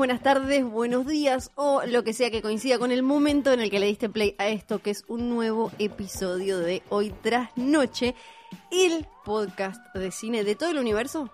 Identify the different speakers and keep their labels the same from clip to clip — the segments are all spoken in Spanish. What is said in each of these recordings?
Speaker 1: Buenas tardes, buenos días o lo que sea que coincida con el momento en el que le diste play a esto, que es un nuevo episodio de Hoy tras Noche, el podcast de cine de todo el universo.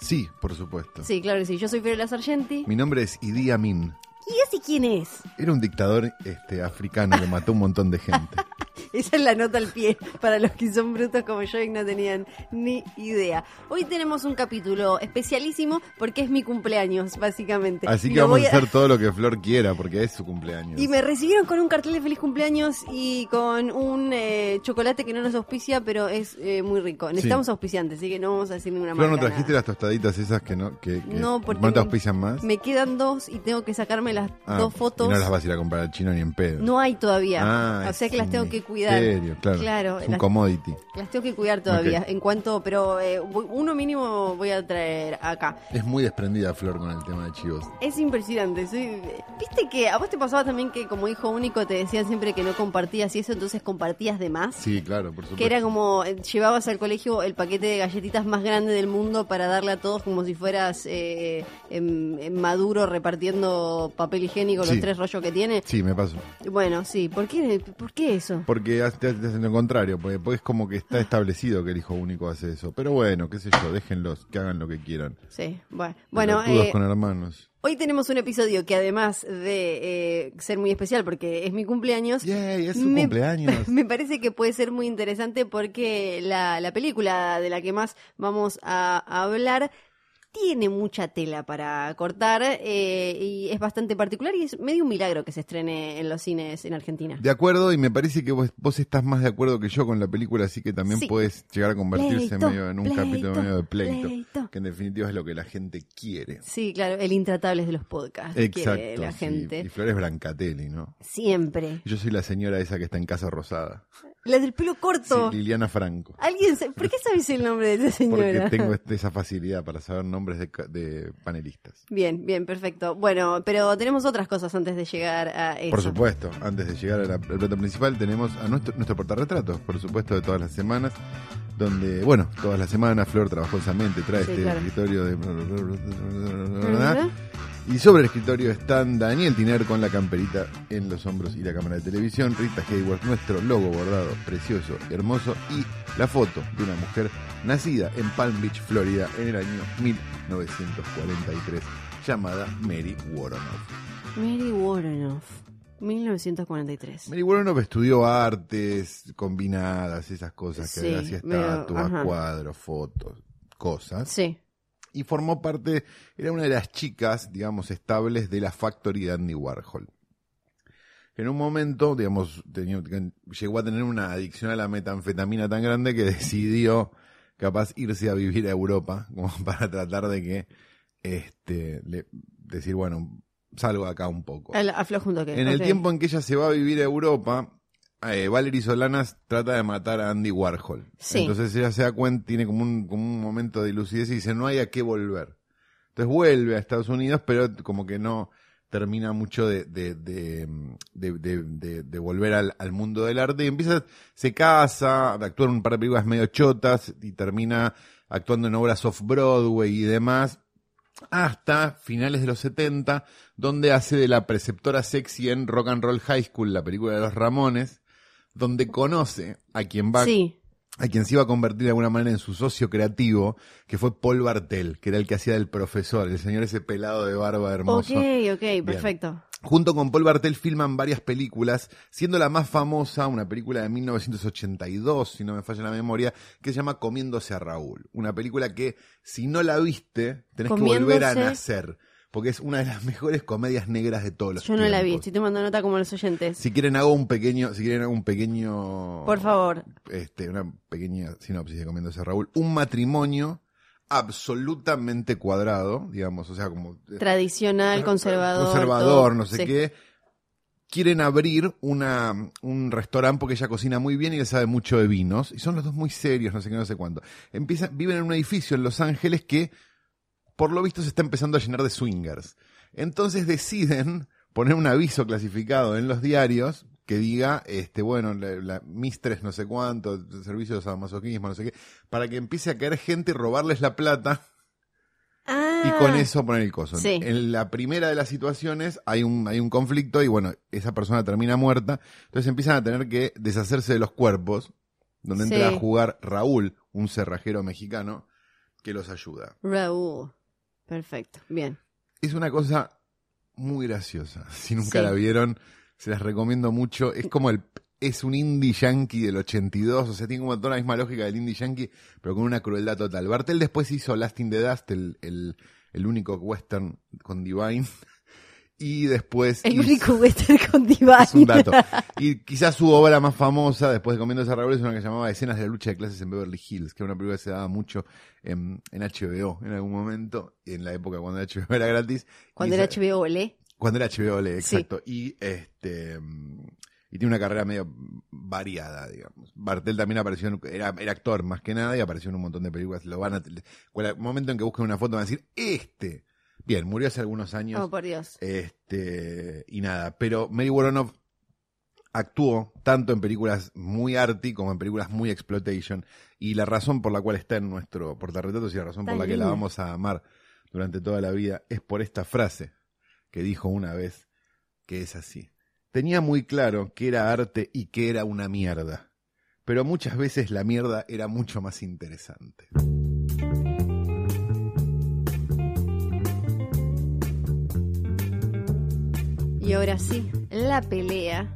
Speaker 2: Sí, por supuesto.
Speaker 1: Sí, claro que sí. Yo soy Fiorella Sargenti.
Speaker 2: Mi nombre es Idi Amin.
Speaker 1: ¿Y ese quién es?
Speaker 2: Era un dictador este, africano que mató un montón de gente.
Speaker 1: Esa es la nota al pie para los que son brutos como yo y no tenían ni idea. Hoy tenemos un capítulo especialísimo porque es mi cumpleaños, básicamente.
Speaker 2: Así que vamos a hacer todo lo que Flor quiera porque es su cumpleaños.
Speaker 1: Y me recibieron con un cartel de feliz cumpleaños y con un eh, chocolate que no nos auspicia, pero es eh, muy rico. Necesitamos auspiciantes, así que no vamos a decir ninguna
Speaker 2: Flor, ¿no trajiste
Speaker 1: nada.
Speaker 2: las tostaditas esas que no, que, que
Speaker 1: No, porque
Speaker 2: no te auspician más?
Speaker 1: Me quedan dos y tengo que sacarme las
Speaker 2: Ah,
Speaker 1: dos fotos.
Speaker 2: Y no las vas a ir a comprar al chino ni en pedo.
Speaker 1: No hay todavía.
Speaker 2: Ah,
Speaker 1: o sea que las tengo que cuidar.
Speaker 2: misterio, claro.
Speaker 1: Claro,
Speaker 2: Es un
Speaker 1: las-
Speaker 2: commodity.
Speaker 1: Las tengo que cuidar todavía. En cuanto, pero eh, uno mínimo voy a traer acá.
Speaker 2: Es muy desprendida Flor con el tema de chivos.
Speaker 1: Es impresionante. soy- Viste que a vos te pasaba también que como hijo único te decían siempre que no compartías y eso, entonces compartías de más.
Speaker 2: Sí, claro, por supuesto.
Speaker 1: Que era como, eh, llevabas al colegio el paquete de galletitas más grande del mundo para darle a todos como si fueras eh, en- en maduro repartiendo papel higiénico, los
Speaker 2: Sí.
Speaker 1: tres rollos que tiene.
Speaker 2: Sí, me pasó.
Speaker 1: Bueno, sí, ¿por qué, ¿por qué eso?
Speaker 2: Porque hace- te hacen lo contrario, porque, porque es como que está establecido que el hijo único hace eso. Pero bueno, qué sé yo, déjenlos que hagan lo que quieran.
Speaker 1: Sí, bueno. Bueno,
Speaker 2: Pelotudos
Speaker 1: eh,
Speaker 2: con hermanos.
Speaker 1: hoy tenemos un episodio que además de eh, ser muy especial porque es mi cumpleaños,
Speaker 2: Yay, es su
Speaker 1: me-
Speaker 2: cumpleaños.
Speaker 1: Me parece que puede ser muy interesante porque la, la película de la que más vamos a hablar tiene mucha tela para cortar eh, y es bastante particular y es medio un milagro que se estrene en los cines en Argentina.
Speaker 2: De acuerdo, y me parece que vos, vos estás más de acuerdo que yo con la película, así que también
Speaker 1: Sí.
Speaker 2: puedes llegar a convertirse
Speaker 1: Pleito,
Speaker 2: medio en un
Speaker 1: pleito,
Speaker 2: capítulo medio de pleito,
Speaker 1: pleito.
Speaker 2: que en definitiva es lo que la gente quiere.
Speaker 1: Sí, claro, el intratables de los podcasts. quiere
Speaker 2: Exacto.
Speaker 1: la
Speaker 2: sí.
Speaker 1: gente.
Speaker 2: Y Flores Brancatelli, ¿no?
Speaker 1: Siempre.
Speaker 2: Yo soy la señora esa que está en Casa Rosada.
Speaker 1: La del pelo corto.
Speaker 2: Sí, Liliana Franco.
Speaker 1: ¿Alguien ¿Por qué sabes el nombre de esa señora?
Speaker 2: Porque tengo este- esa facilidad para saber nombres de, de panelistas.
Speaker 1: Bien, bien, perfecto. Bueno, pero tenemos otras cosas antes de llegar a eso.
Speaker 2: Por supuesto, antes de llegar a la- al plato principal tenemos a nuestro, nuestro portarretratos, por supuesto, de todas las semanas, donde, bueno, todas las semanas Flor trabajosamente trae
Speaker 1: Sí,
Speaker 2: este
Speaker 1: claro.
Speaker 2: escritorio de...
Speaker 1: ¿Verdad?
Speaker 2: Y sobre el escritorio están Daniel Tiner con la camperita en los hombros y la cámara de televisión, Rita Hayworth, nuestro logo bordado, precioso, hermoso, y la foto de una mujer nacida en Palm Beach, Florida, en el año 1943, llamada Mary Woronoff.
Speaker 1: Mary Warrenoff, 1943.
Speaker 2: Mary Woronoff estudió artes combinadas, esas cosas que
Speaker 1: Sí,
Speaker 2: hacía estatuas, cuadros, fotos, cosas.
Speaker 1: Sí,
Speaker 2: y formó parte, era una de las chicas, digamos, estables de la Factory de Andy Warhol. En un momento, digamos, tenía- llegó a tener una adicción a la metanfetamina tan grande que decidió capaz irse a vivir a Europa, como para tratar de que, este, le- decir, bueno, salgo acá un poco.
Speaker 1: Al- aflojo un toque.
Speaker 2: En el tiempo en que ella se va a vivir a Europa, eh, Valerie Solanas trata de matar a Andy Warhol.
Speaker 1: Sí.
Speaker 2: Entonces ella se da cuenta, tiene como un, como un momento de lucidez y dice, no hay a qué volver. Entonces vuelve a Estados Unidos, pero como que no termina mucho de, de, de, de- de- de- de volver al, al mundo del arte y empieza, se casa, actúa en un par de películas medio chotas y termina actuando en obras off-Broadway y demás hasta finales de los 70, donde hace de la preceptora sexy en Rock and Roll High School, la película de los Ramones, donde conoce a quien va
Speaker 1: Sí,
Speaker 2: a quien se iba a convertir de alguna manera en su socio creativo, que fue Paul Bartel, que era el que hacía del profesor, el señor ese pelado de barba hermoso.
Speaker 1: ok, ok, perfecto.
Speaker 2: Junto con Paul Bartel filman varias películas, siendo la más famosa una película de 1982, si no me falla la memoria, que se llama Comiéndose a Raúl. Una película que, si no la viste, tenés que volver a nacer, porque es una de las mejores comedias negras de todos los
Speaker 1: Yo no la vi, estoy tomando nota como los oyentes.
Speaker 2: Si quieren hago un pequeño, si quieren hago un pequeño
Speaker 1: Por favor.
Speaker 2: este, una pequeña sinopsis de Comiéndose a Raúl. Un matrimonio absolutamente cuadrado, digamos, o sea, como
Speaker 1: Tradicional, conservador.
Speaker 2: conservador,
Speaker 1: todo.
Speaker 2: no sé
Speaker 1: Sí.
Speaker 2: qué, quieren abrir una, un restaurante porque ella cocina muy bien y le sabe mucho de vinos. Y son los dos muy serios, no sé qué, no sé cuánto. Empiezan, viven en un edificio en Los Ángeles que, por lo visto, se está empezando a llenar de swingers. Entonces deciden poner un aviso clasificado en los diarios que diga, este, bueno, la, la Mistress no sé cuánto, servicios a masoquismo, no sé qué, para que empiece a caer gente y robarles la plata y con
Speaker 1: Ah,
Speaker 2: eso poner el coso.
Speaker 1: Sí.
Speaker 2: En la primera de las situaciones hay un, hay un conflicto y bueno, esa persona termina muerta, entonces empiezan a tener que deshacerse de los cuerpos, donde entra a jugar Raúl, un cerrajero mexicano, que los ayuda.
Speaker 1: Raúl. Perfecto. Bien.
Speaker 2: Es una cosa muy graciosa. Si nunca
Speaker 1: Sí.
Speaker 2: la vieron, se las recomiendo mucho. Es como el es un indie yankee del 82, o sea, tiene como toda la misma lógica del indie yankee, pero con una crueldad total. Bartel después hizo Last in the Dust, el, el, el único western con Divine, y después
Speaker 1: El único western con Divine.
Speaker 2: es un dato. Y quizás su obra más famosa, después de Comiendo a Raúl, es una que llamaba Escenas de la lucha de clases en Beverly Hills, que era una película que se daba mucho en, en HBO en algún momento, en la época cuando HBO era gratis.
Speaker 1: Cuando
Speaker 2: Y
Speaker 1: era
Speaker 2: esa-
Speaker 1: HBO Olé.
Speaker 2: cuando era HBO, le-
Speaker 1: Sí.
Speaker 2: exacto. Y este mm, y tiene una carrera medio variada, digamos. Bartel también apareció, en- era, era actor más que nada y apareció en un montón de películas. Lo van a, cual- momento en que busquen una foto van a decir, este. Bien, murió hace algunos años.
Speaker 1: Oh, por Dios.
Speaker 2: Este, y nada, pero Mary Woronov actuó tanto en películas muy arty como en películas muy exploitation. Y la razón por la cual está en nuestro portarretratos y la razón por la que la vamos a amar durante toda la vida es por esta frase que dijo una vez, que es así. Tenía muy claro que era arte y que era una mierda. Pero muchas veces la mierda era mucho más interesante.
Speaker 1: Y ahora sí, la pelea.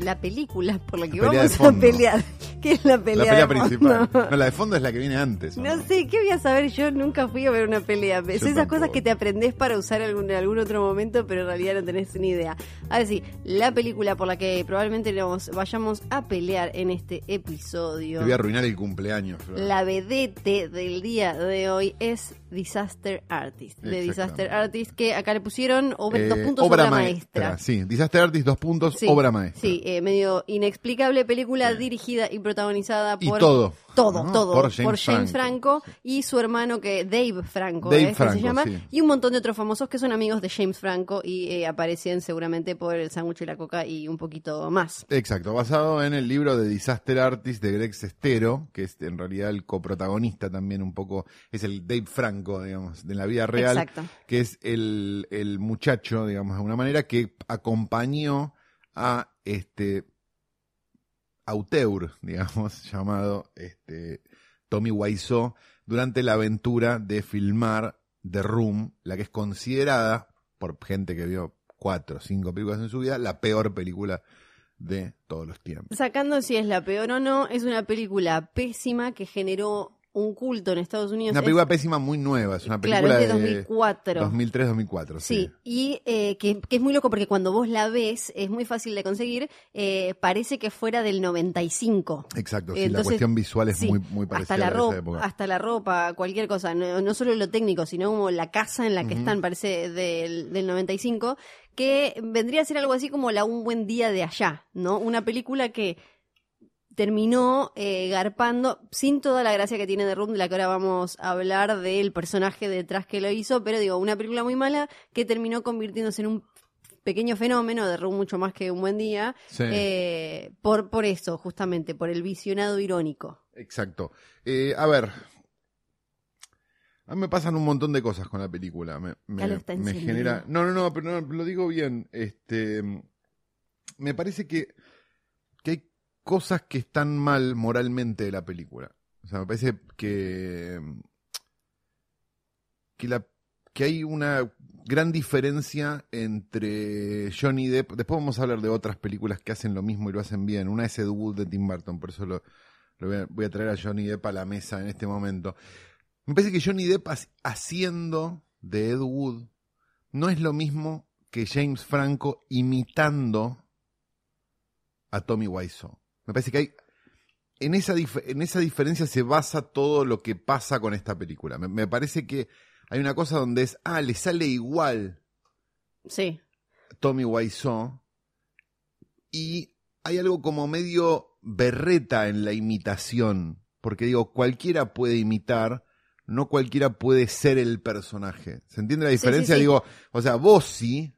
Speaker 1: La película por la que
Speaker 2: La
Speaker 1: vamos a pelear. ¿Qué es la pelea?
Speaker 2: La pelea
Speaker 1: de fondo?
Speaker 2: principal. No, la de fondo es la que viene antes. ¿o
Speaker 1: No sé, ¿qué voy a saber? Yo nunca fui a ver una pelea. Es esas
Speaker 2: tampoco.
Speaker 1: cosas que te aprendés para usar algún, en algún otro momento, pero en realidad no tenés ni idea. Ahora sí, la película por la que probablemente nos vayamos a pelear en este episodio.
Speaker 2: Te voy a arruinar el cumpleaños. Flor.
Speaker 1: La vedete del día de hoy es Disaster Artist. De. Disaster Artist, que acá le pusieron
Speaker 2: Eh,
Speaker 1: dos puntos
Speaker 2: obra
Speaker 1: obra
Speaker 2: maestra.
Speaker 1: maestra.
Speaker 2: Sí, Disaster Artist, dos puntos,
Speaker 1: Sí,
Speaker 2: obra maestra.
Speaker 1: Sí, eh, medio inexplicable película dirigida y protagonizada
Speaker 2: Y
Speaker 1: por
Speaker 2: todo.
Speaker 1: todo,
Speaker 2: ¿no?
Speaker 1: todo
Speaker 2: Por
Speaker 1: por
Speaker 2: James
Speaker 1: James,
Speaker 2: Franco.
Speaker 1: Franco, y su hermano que Dave Franco,
Speaker 2: Dave
Speaker 1: eh, que
Speaker 2: Franco,
Speaker 1: se llama
Speaker 2: sí.
Speaker 1: y un montón de otros famosos que son amigos de James Franco y eh, aparecen seguramente por el sándwich y la coca y un poquito más.
Speaker 2: Exacto, basado en el libro de Disaster Artist de Greg Sestero, que es en realidad el coprotagonista también un poco, es el Dave Franco, digamos, de la vida real,
Speaker 1: Exacto.
Speaker 2: que es el, el muchacho, digamos, de alguna manera, que acompañó a este auteur, digamos, llamado este Tommy Wiseau, durante la aventura de filmar The Room, la que es considerada, por gente que vio cuatro o cinco películas en su vida, la peor película de todos los tiempos.
Speaker 1: Sacando si es la peor o no, es una película pésima que generó un culto en Estados Unidos.
Speaker 2: Una
Speaker 1: Es-
Speaker 2: película pésima muy nueva, es una
Speaker 1: claro,
Speaker 2: película
Speaker 1: es de 2004.
Speaker 2: 2003-2004, sí.
Speaker 1: Sí, y eh, que, que es muy loco porque cuando vos la ves es muy fácil de conseguir, eh, parece que fuera del 95.
Speaker 2: Exacto, sí, la cuestión visual es
Speaker 1: sí,
Speaker 2: muy, muy parecida
Speaker 1: hasta la
Speaker 2: a la de esa
Speaker 1: ropa,
Speaker 2: época.
Speaker 1: hasta la ropa, cualquier cosa, no, no solo lo técnico, sino como la casa en la que están, parece del, del 95, que vendría a ser algo así como la Un buen día de allá, ¿no? Una película que terminó eh, garpando sin toda la gracia que tiene de Room, de la que ahora vamos a hablar del personaje detrás que lo hizo, pero digo, una película muy mala que terminó convirtiéndose en un pequeño fenómeno de Room mucho más que un buen día,
Speaker 2: Sí.
Speaker 1: eh, por, por eso, justamente, por el visionado irónico.
Speaker 2: Exacto. Eh, a ver. A mí me pasan un montón de cosas con la película. Me,
Speaker 1: está
Speaker 2: genera. No, no, no, pero no, lo digo bien. Este. Me parece que, cosas que están mal moralmente de la película. O sea, me parece que. Que, hay una gran diferencia entre Johnny Depp. Después vamos a hablar de otras películas que hacen lo mismo y lo hacen bien. Una es Ed Wood de Tim Burton, por eso lo, voy, a, voy a traer a Johnny Depp a la mesa en este momento. Me parece que Johnny Depp ha- haciendo de Ed Wood no es lo mismo que James Franco imitando a Tommy Wiseau. Me parece que hay en esa, en esa diferencia se basa todo lo que pasa con esta película. Me, me parece que hay una cosa donde es, ah, le sale igual
Speaker 1: Sí.
Speaker 2: Tommy Wiseau y hay algo como medio berreta en la imitación, porque digo, cualquiera puede imitar, no cualquiera puede ser el personaje. ¿Se entiende la
Speaker 1: Sí, sí,
Speaker 2: diferencia?
Speaker 1: sí.
Speaker 2: Digo, o sea, vos sí,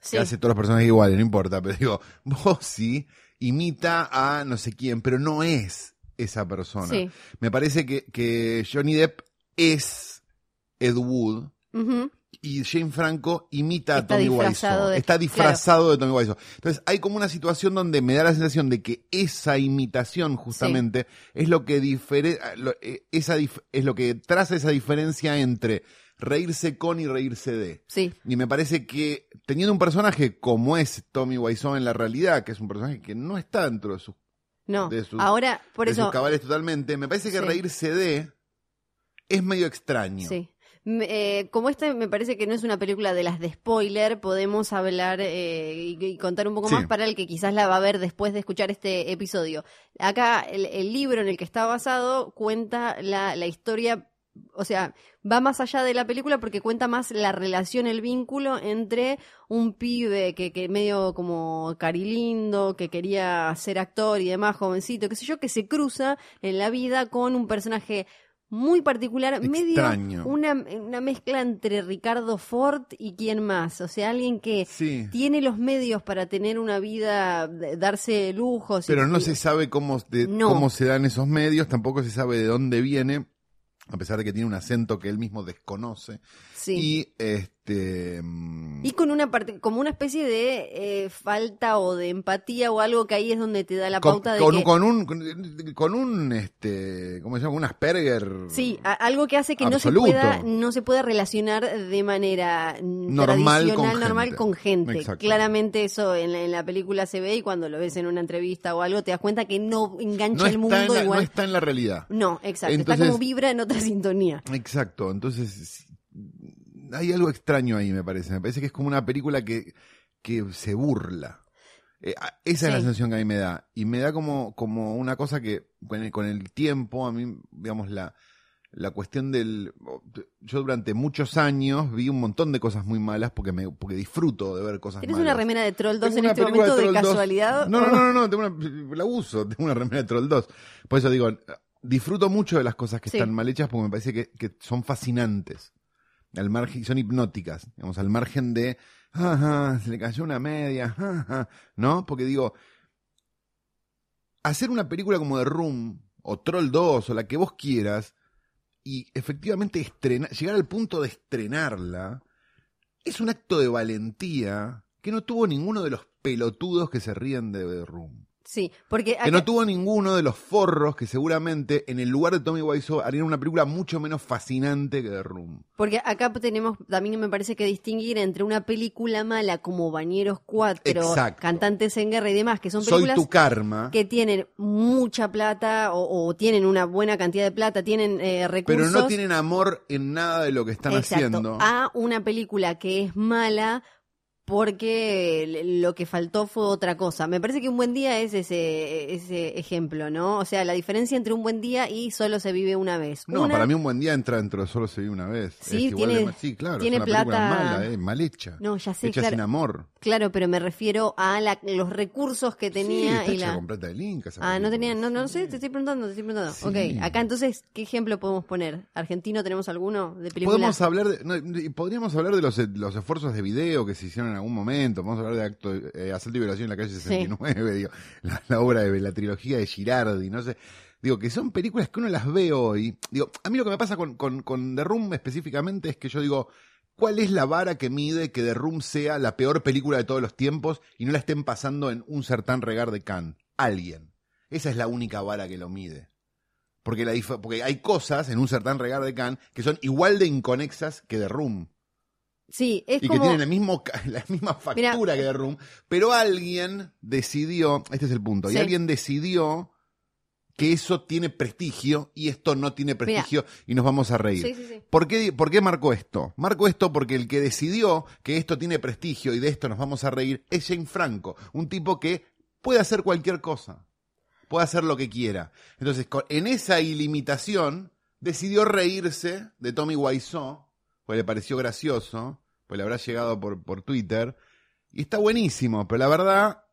Speaker 1: Sí.
Speaker 2: que hace todos los personajes iguales, no importa, pero digo, vos sí imita a no sé quién, pero no es esa persona.
Speaker 1: Sí.
Speaker 2: Me parece que, que Johnny Depp es Ed Wood y Jane Franco imita a
Speaker 1: Está
Speaker 2: Tommy
Speaker 1: disfrazado
Speaker 2: Wiseau.
Speaker 1: de-
Speaker 2: Está disfrazado de Tommy Wiseau. Entonces hay como una situación donde me da la sensación de que esa imitación justamente es lo que difere, lo- eh, esa dif- es lo que traza esa diferencia entre reírse con y reírse de.
Speaker 1: Sí.
Speaker 2: Y me parece que teniendo un personaje como es Tommy Wiseau en la realidad, que es un personaje que no está dentro de sus,
Speaker 1: No.
Speaker 2: De sus-
Speaker 1: Ahora, por
Speaker 2: de
Speaker 1: eso.
Speaker 2: sus cabales totalmente, me parece que
Speaker 1: Sí.
Speaker 2: reírse de es medio extraño.
Speaker 1: Sí. Eh, como esta me parece que no es una película de las de spoiler, podemos hablar eh, y, y contar un poco
Speaker 2: Sí.
Speaker 1: más para el que quizás la va a ver después de escuchar este episodio. Acá el, el libro en el que está basado cuenta la, la historia, o sea, va más allá de la película porque cuenta más la relación, el vínculo entre un pibe que, que medio como carilindo, que quería ser actor y demás, jovencito, qué sé yo, que se cruza en la vida con un personaje muy particular,
Speaker 2: Extraño.
Speaker 1: medio una, una mezcla entre Ricardo Ford y quién más, o sea, alguien que
Speaker 2: Sí.
Speaker 1: tiene los medios para tener una vida, de- darse lujos. y-
Speaker 2: Pero no se sabe cómo, de-
Speaker 1: No.
Speaker 2: cómo se dan esos medios, tampoco se sabe de dónde viene, a pesar de que tiene un acento que él mismo desconoce.
Speaker 1: Sí.
Speaker 2: Y este
Speaker 1: Y con una parte, como una especie de eh, falta o de empatía o algo que ahí es donde te da la
Speaker 2: con,
Speaker 1: pauta de
Speaker 2: con-
Speaker 1: que
Speaker 2: con un con, con un este ¿cómo se llama? un Asperger
Speaker 1: sí, a- algo que hace que no se pueda no se pueda relacionar de manera mm,
Speaker 2: Normal
Speaker 1: tradicional,
Speaker 2: con
Speaker 1: normal
Speaker 2: gente.
Speaker 1: con gente.
Speaker 2: Exacto.
Speaker 1: Claramente eso en la, en la película se ve y cuando lo ves en una entrevista o algo te das cuenta que no engancha
Speaker 2: no
Speaker 1: el mundo
Speaker 2: en la, no
Speaker 1: igual.
Speaker 2: está en la realidad.
Speaker 1: No, exacto. está como vibra en otra sintonía.
Speaker 2: Exacto, entonces hay algo extraño ahí, me parece. Me parece que es como una película que, que se burla. Eh, esa es la sensación que a mí me da. Y me da como, como una cosa que con el, con el tiempo, a mí, digamos, la, la cuestión del... Yo durante muchos años vi un montón de cosas muy malas porque, me, porque disfruto de ver cosas
Speaker 1: ¿Tienes
Speaker 2: malas.
Speaker 1: una remera de Troll 2
Speaker 2: Tengo
Speaker 1: en este momento de,
Speaker 2: Troll 2.
Speaker 1: casualidad?
Speaker 2: No, no, no, no, no, tengo una, la uso, tengo una remera de Troll 2. Por eso digo, disfruto mucho de las cosas que
Speaker 1: Sí.
Speaker 2: están mal hechas porque me parece que, que son fascinantes. Al margen, son hipnóticas, digamos, al margen de, ajá, se le cayó una media, ajá, ¿no? Porque digo, hacer una película como The Room, o Troll 2, o la que vos quieras, y efectivamente estrenar, llegar al punto de estrenarla, es un acto de valentía que no tuvo ninguno de los pelotudos que se ríen de The Room.
Speaker 1: Sí, porque
Speaker 2: Que no tuvo ninguno de los forros que seguramente en el lugar de Tommy Wiseau harían una película mucho menos fascinante que The Room.
Speaker 1: Porque acá tenemos también me parece que distinguir entre una película mala como Bañeros 4,
Speaker 2: Exacto.
Speaker 1: Cantantes en Guerra y demás, que son
Speaker 2: Soy
Speaker 1: películas
Speaker 2: tu karma,
Speaker 1: que tienen mucha plata o, o tienen una buena cantidad de plata, tienen eh, recursos.
Speaker 2: pero no tienen amor en nada de lo que están
Speaker 1: Exacto,
Speaker 2: haciendo.
Speaker 1: a una película que es mala porque lo que faltó fue otra cosa. Me parece que un buen día es ese, ese ejemplo, ¿no? O sea, la diferencia entre un buen día y solo se vive una vez.
Speaker 2: No,
Speaker 1: Una-
Speaker 2: para mí un buen día entra dentro de solo se vive una vez.
Speaker 1: Sí,
Speaker 2: Es
Speaker 1: tiene-
Speaker 2: de sí, claro,
Speaker 1: tiene
Speaker 2: es una
Speaker 1: plata-
Speaker 2: mala, eh, mal hecha.
Speaker 1: No, ya sé,
Speaker 2: hecha
Speaker 1: claro.
Speaker 2: sin amor.
Speaker 1: Claro, pero me refiero a la- los recursos que
Speaker 2: sí,
Speaker 1: tenía
Speaker 2: está
Speaker 1: y
Speaker 2: hecha
Speaker 1: la...
Speaker 2: con plata del Inca. esa
Speaker 1: Ah, no tenía, no, no sé, te estoy preguntando, te estoy preguntando.
Speaker 2: Sí.
Speaker 1: Ok, acá entonces, ¿qué ejemplo podemos poner? ¿Argentino tenemos alguno de película?
Speaker 2: Podemos hablar de, no, podríamos hablar de los, los esfuerzos de video que se hicieron en algún momento. Podemos hablar de acto, eh, asalto y violación en la calle 69, digo, la, la obra de la trilogía de Girardi, no sé. Digo, que son películas que uno las ve hoy. Digo, a mí lo que me pasa con, con, con The Room específicamente es que yo digo, ¿cuál es la vara que mide que The Room sea la peor película de todos los tiempos y no la estén pasando en un certan regar de Cannes? Alguien. Esa es la única vara que lo mide. Porque, la porque hay cosas en un certan regar de Cannes que son igual de inconexas que The Room.
Speaker 1: Sí, es
Speaker 2: Y que tienen el mismo, la misma factura que The Room. Pero alguien decidió, este es el punto,
Speaker 1: Sí.
Speaker 2: y alguien decidió que eso tiene prestigio y esto no tiene prestigio y nos vamos a reír.
Speaker 1: Sí, sí, sí.
Speaker 2: ¿Por qué, ¿Por qué marco esto? Marco esto porque el que decidió que esto tiene prestigio y de esto nos vamos a reír es Jane Franco, un tipo que puede hacer cualquier cosa, puede hacer lo que quiera. Entonces, en esa ilimitación, decidió reírse de Tommy Wiseau, pues le pareció gracioso, pues le habrá llegado por, por Twitter, y está buenísimo, pero la verdad,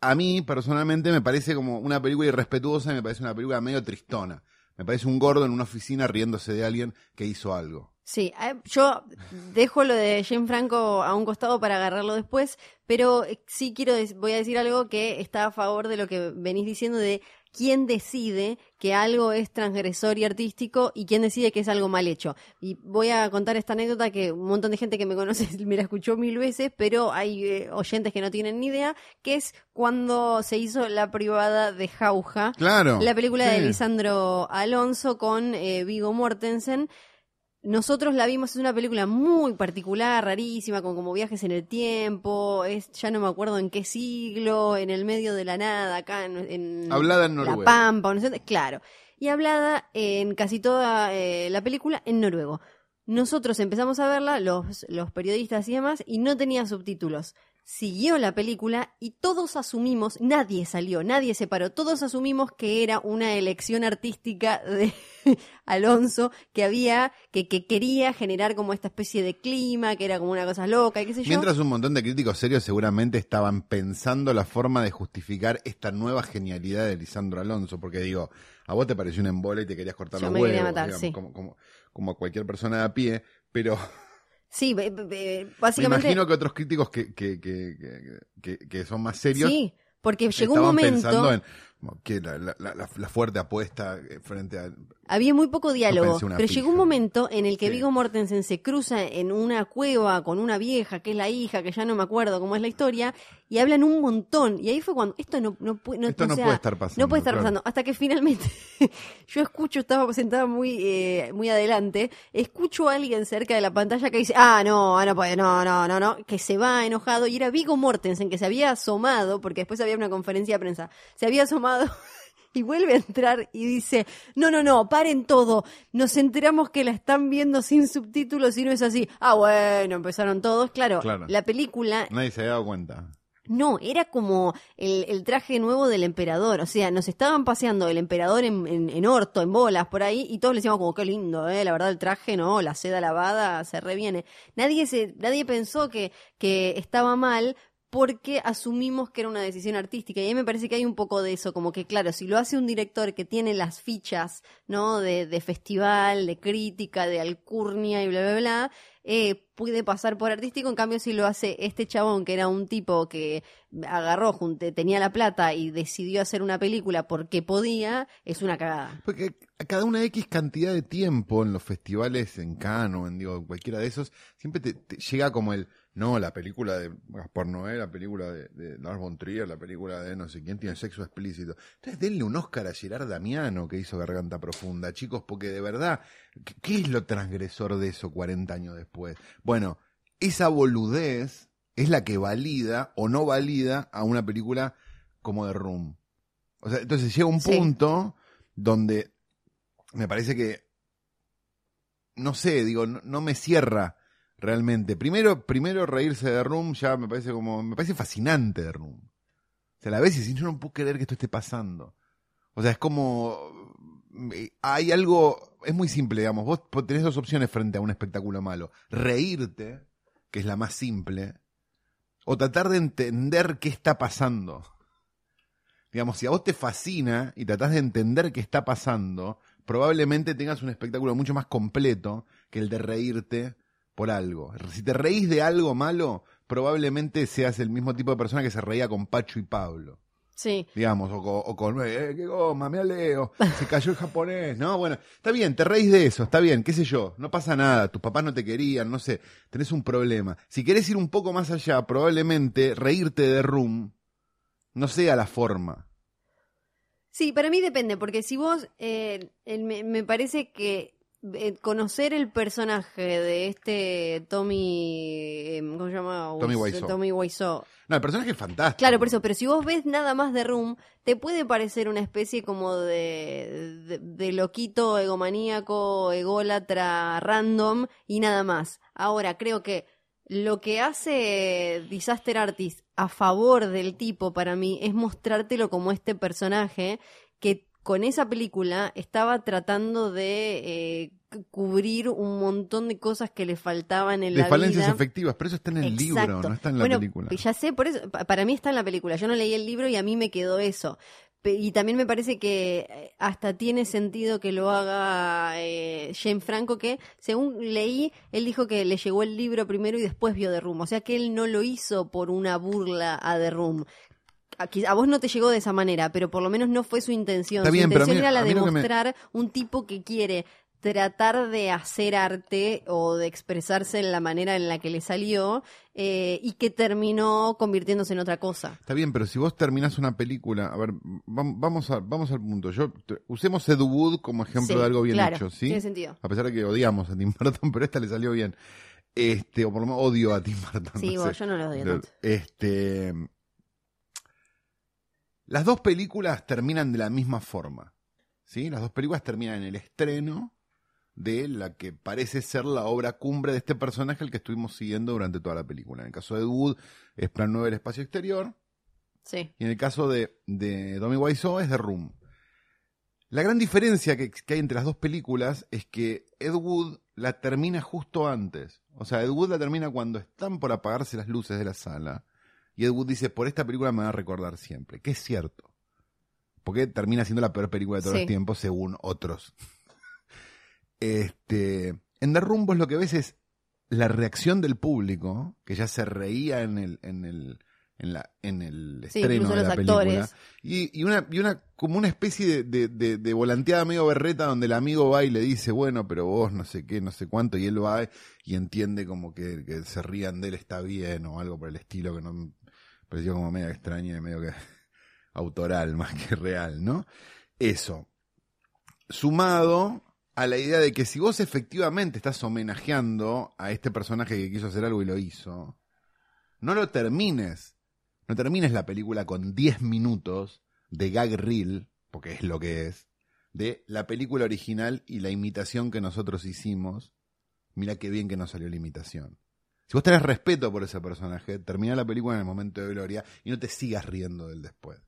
Speaker 2: a mí personalmente me parece como una película irrespetuosa y me parece una película medio tristona. Me parece un gordo en una oficina riéndose de alguien que hizo algo.
Speaker 1: Sí, eh, yo dejo lo de Jane Franco a un costado para agarrarlo después, pero eh, sí quiero, voy a decir algo que está a favor de lo que venís diciendo de quién decide que algo es transgresor y artístico y quién decide que es algo mal hecho. Y voy a contar esta anécdota que un montón de gente que me conoce me la escuchó mil veces, pero hay eh, oyentes que no tienen ni idea, que es cuando se hizo la privada de Jauja.
Speaker 2: Claro.
Speaker 1: La película de. Lisandro Alonso con eh, Vigo Mortensen. Nosotros la vimos, es una película muy particular, rarísima, con como viajes en el tiempo, es ya no me acuerdo en qué siglo, en el medio de la nada, acá en, en
Speaker 2: Hablada en
Speaker 1: La
Speaker 2: noruego.
Speaker 1: Pampa, no claro. Y hablada en casi toda eh, la película en noruego. Nosotros empezamos a verla, los, los periodistas y demás, y no tenía subtítulos. Siguió la película y todos asumimos, nadie salió, nadie se paró, todos asumimos que era una elección artística de Alonso, que había, que, que quería generar como esta especie de clima, que era como una cosa loca y qué sé yo.
Speaker 2: Mientras un montón de críticos serios seguramente estaban pensando la forma de justificar esta nueva genialidad de Lisandro Alonso, porque digo, a vos te pareció un embole y te querías cortar
Speaker 1: Yo
Speaker 2: los
Speaker 1: me
Speaker 2: huevos,
Speaker 1: quería matar,
Speaker 2: digamos,
Speaker 1: sí.
Speaker 2: como, como, como a cualquier persona de a pie, pero
Speaker 1: Sí, be-
Speaker 2: me
Speaker 1: básicamente...
Speaker 2: imagino que otros críticos que, que, que, que, son más serios
Speaker 1: Sí, porque llegó un momento...
Speaker 2: pensando en que la, la, la, la fuerte apuesta eh, frente a...
Speaker 1: Había muy poco diálogo, pero
Speaker 2: pija.
Speaker 1: llegó un momento en el que
Speaker 2: Sí.
Speaker 1: Vigo Mortensen se cruza en una cueva con una vieja, que es la hija, que ya no me acuerdo cómo es la historia, y hablan un montón. Y ahí fue cuando, esto no, no, no,
Speaker 2: Esto
Speaker 1: o
Speaker 2: no
Speaker 1: sea,
Speaker 2: puede estar pasando,
Speaker 1: No puede estar
Speaker 2: claro.
Speaker 1: pasando. Hasta que finalmente, yo escucho, estaba sentada muy, eh, muy adelante, escucho a alguien cerca de la pantalla que dice, ah, no, ah, no puede, no, no, no, no, que se va enojado. Y era Vigo Mortensen, que se había asomado, porque después había una conferencia de prensa, se había asomado y vuelve a entrar y dice, no, no, no, paren todo, nos enteramos que la están viendo sin subtítulos y no es así. Ah, bueno, empezaron todos, claro,
Speaker 2: Claro.
Speaker 1: la película
Speaker 2: Nadie se había dado cuenta.
Speaker 1: no, era como el, el traje nuevo del emperador. O sea, nos estaban paseando el emperador en, en, en orto, en bolas, por ahí, y todos le decíamos como, qué lindo, ¿eh? La verdad, el traje, no, la seda lavada se reviene. Nadie, se, nadie pensó que, que estaba mal porque asumimos que era una decisión artística. Y a mí me parece que hay un poco de eso, como que, claro, si lo hace un director que tiene las fichas, ¿no? De, de festival, de crítica, de alcurnia y bla, bla, bla, eh, puede pasar por artístico. En cambio, si lo hace este chabón, que era un tipo que agarró, junte, tenía la plata y decidió hacer una película porque podía, es una cagada.
Speaker 2: Porque cada una X cantidad de tiempo en los festivales, en Cannes o en digo, cualquiera de esos, siempre te llega como el, no, la película de Gaspar Noé, la película de, de Lars von Trier, la película de no sé quién tiene sexo explícito. Entonces denle un Oscar a Gerard Damiano que hizo Garganta Profunda, chicos, porque de verdad, ¿qué, es lo transgresor de eso 40 años después? Bueno, esa boludez es la que valida o no valida a una película como The Room. O sea, entonces llega un
Speaker 1: Sí.
Speaker 2: punto donde me parece que, no sé, digo, no, no me cierra realmente. Primero, primero reírse de Room ya me parece como, me parece fascinante de Room. O sea, a la vez y yo no puedo creer que esto esté pasando. O sea, es como, eh, hay algo, es muy simple, digamos, vos tenés dos opciones frente a un espectáculo malo. Reírte, que es la más simple, o tratar de entender qué está pasando. Digamos, si a vos te fascina y tratás de entender qué está pasando, probablemente tengas un espectáculo mucho más completo que el de reírte por algo. Si te reís de algo malo, probablemente seas el mismo tipo de persona que se reía con Pacho y Pablo.
Speaker 1: Sí.
Speaker 2: Digamos, o con, o con eh, qué goma, me aleo, se cayó el japonés, ¿no? Bueno, está bien, te reís de eso, está bien, qué sé yo, no pasa nada, tus papás no te querían, no sé, tenés un problema. Si querés ir un poco más allá, probablemente reírte de Room no sea la forma.
Speaker 1: Sí, para mí depende, porque si vos, eh, me parece que eh, conocer el personaje de este Tommy, eh, ¿cómo se llama?
Speaker 2: Tommy
Speaker 1: Wiseau-. Tommy Wiseau.
Speaker 2: No, el personaje es fantástico.
Speaker 1: Claro, por eso, pero si vos ves nada más de Room, te puede parecer una especie como de, de, de loquito, egomaníaco, ególatra, random y nada más. Ahora, creo que lo que hace Disaster Artist a favor del tipo para mí es mostrártelo como este personaje que con esa película estaba tratando de eh, cubrir un montón de cosas que le faltaban en
Speaker 2: De
Speaker 1: la
Speaker 2: falencias
Speaker 1: vida.
Speaker 2: efectivas, pero eso está en el libro, no está en la
Speaker 1: bueno,
Speaker 2: película.
Speaker 1: Ya sé, por eso, pa- para mí está en la película. Yo no leí el libro y a mí me quedó eso. Y también me parece que eh, hasta tiene sentido que lo haga eh, James Franco, que según leí, él dijo que le llegó el libro primero y después vio The Room. O sea que él no lo hizo por una burla a The Room. A, vos no te llegó de esa manera, pero por lo menos no fue su intención. Su
Speaker 2: bien, a
Speaker 1: intención
Speaker 2: mí-
Speaker 1: era la de
Speaker 2: me-
Speaker 1: mostrar un tipo que quiere tratar de hacer arte o de expresarse en la manera en la que le salió eh, y que terminó convirtiéndose en otra cosa.
Speaker 2: Está bien, pero si vos terminás una película, a ver, vam- vamos, a, vamos al punto. Yo usemos Ed Wood como ejemplo
Speaker 1: Sí,
Speaker 2: de algo bien
Speaker 1: claro,
Speaker 2: hecho, ¿sí?
Speaker 1: Tiene sentido.
Speaker 2: A pesar de que odiamos a Tim Burton, pero esta le salió bien. Este, o por lo menos odio a Tim Burton.
Speaker 1: Sí,
Speaker 2: no
Speaker 1: vos, yo no lo odio tanto.
Speaker 2: Este, las dos películas terminan de la misma forma, ¿sí? Las dos películas terminan en el estreno de la que parece ser la obra cumbre de este personaje al que estuvimos siguiendo durante toda la película. En el caso de Ed Wood es Plan 9 del espacio exterior,
Speaker 1: Sí.
Speaker 2: y en el caso de, de Tommy Wiseau es The Room. La gran diferencia que, que hay entre las dos películas es que Ed Wood la termina justo antes. O sea, Ed Wood la termina cuando están por apagarse las luces de la sala. Y Ed Wood dice, por esta película me va a recordar siempre. Que es cierto. Porque termina siendo la peor película de todos
Speaker 1: Sí.
Speaker 2: los tiempos, según otros. este, en vos lo que ves es la reacción del público, que ya se reía en el, en el, en la, en el estreno de la película. Y, y una, y una, como una especie de, de, de- de volanteada medio berreta donde el amigo va y le dice, bueno, pero vos no sé qué, no sé cuánto, y él va y entiende como que, que se rían de él está bien o algo por el estilo que no pareció como medio extraña y medio que autoral más que real, ¿no? Eso. Sumado a la idea de que si vos efectivamente estás homenajeando a este personaje que quiso hacer algo y lo hizo, no lo termines. No termines la película con 10 minutos de gag reel, porque es lo que es, de la película original y la imitación que nosotros hicimos. Mira qué bien que nos salió la imitación. Si vos tenés respeto por ese personaje, termina la película en el momento de gloria y no te sigas riendo del después.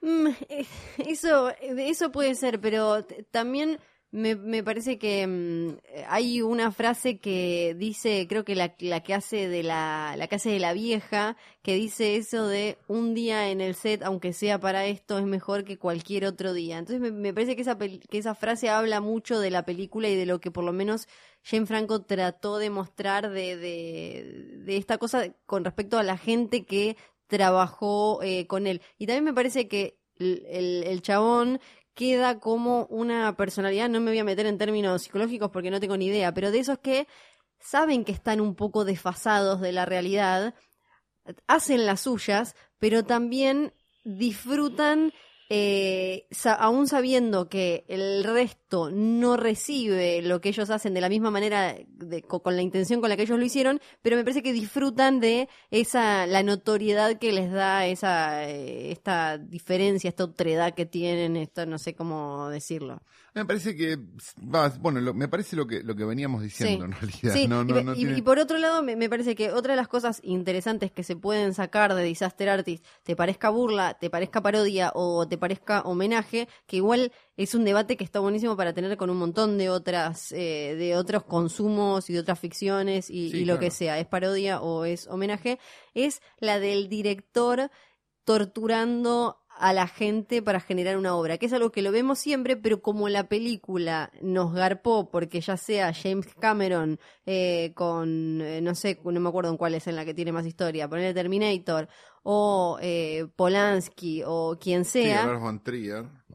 Speaker 1: Mm, eh, eso, eso puede ser, pero también me, me parece que mm, hay una frase que dice, creo que la, que hace de la, la que de la vieja, que dice eso de un día en el set, aunque sea para esto, es mejor que cualquier otro día. Entonces me, me parece que esa, que esa frase habla mucho de la película y de lo que por lo menos Jane Franco trató de mostrar de, de, de esta cosa con respecto a la gente que trabajó eh, con él. Y también me parece que el- el chabón queda como una personalidad, no me voy a meter en términos psicológicos porque no tengo ni idea, pero de esos que saben que están un poco desfasados de la realidad, hacen las suyas, pero también disfrutan, eh, aún sabiendo que el resto no recibe lo que ellos hacen de la misma manera, de- co- con la intención con la que ellos lo hicieron, pero me parece que disfrutan de esa, la notoriedad que les da esa, eh, esta diferencia, esta otredad que tienen, esto no sé cómo decirlo.
Speaker 2: Me parece que, bueno, lo- me parece lo que, lo que veníamos diciendo
Speaker 1: Sí.
Speaker 2: en realidad.
Speaker 1: Sí,
Speaker 2: no,
Speaker 1: y,
Speaker 2: no,
Speaker 1: pe-
Speaker 2: no
Speaker 1: y-
Speaker 2: tiene-
Speaker 1: y por otro lado, me, me parece que otra de las cosas interesantes que se pueden sacar de Disaster Artist, te parezca burla, te parezca parodia o te parezca homenaje, que igual es un debate que está buenísimo para tener con un montón de otras, eh, de otros consumos y de otras ficciones y,
Speaker 2: Sí,
Speaker 1: y lo
Speaker 2: claro.
Speaker 1: que sea, es parodia o es homenaje, es la del director torturando a la gente para generar una obra, que es algo que lo vemos siempre, pero como la película nos garpó, porque ya sea James Cameron eh, con, eh, no sé, no me acuerdo en cuál es en la que tiene más historia, ponerle Terminator, o eh, Polanski, o quien sea.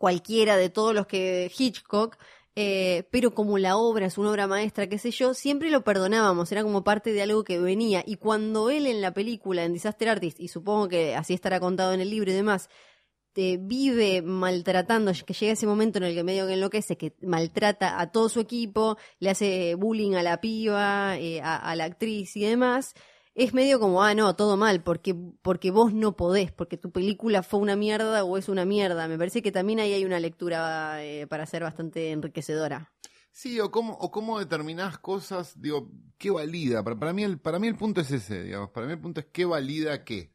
Speaker 1: Cualquiera de todos los que Hitchcock, eh, pero como la obra es una obra maestra, qué sé yo, siempre lo perdonábamos, era como parte de algo que venía. Y cuando él en la película, en Disaster Artist, y supongo que así estará contado en el libro y demás, te vive maltratando, que llega ese momento en el que medio que enloquece, que maltrata a todo su equipo, le hace bullying a la piba, eh, a, a la actriz y demás, es medio como, ah, no, todo mal, porque, porque vos no podés, porque tu película fue una mierda o es una mierda. Me parece que también ahí hay una lectura eh, para ser bastante enriquecedora.
Speaker 2: Sí, o cómo, o cómo determinás cosas, digo, ¿qué valida? Para, para, mí el, para mí el punto es ese, digamos, para mí el punto es qué valida qué.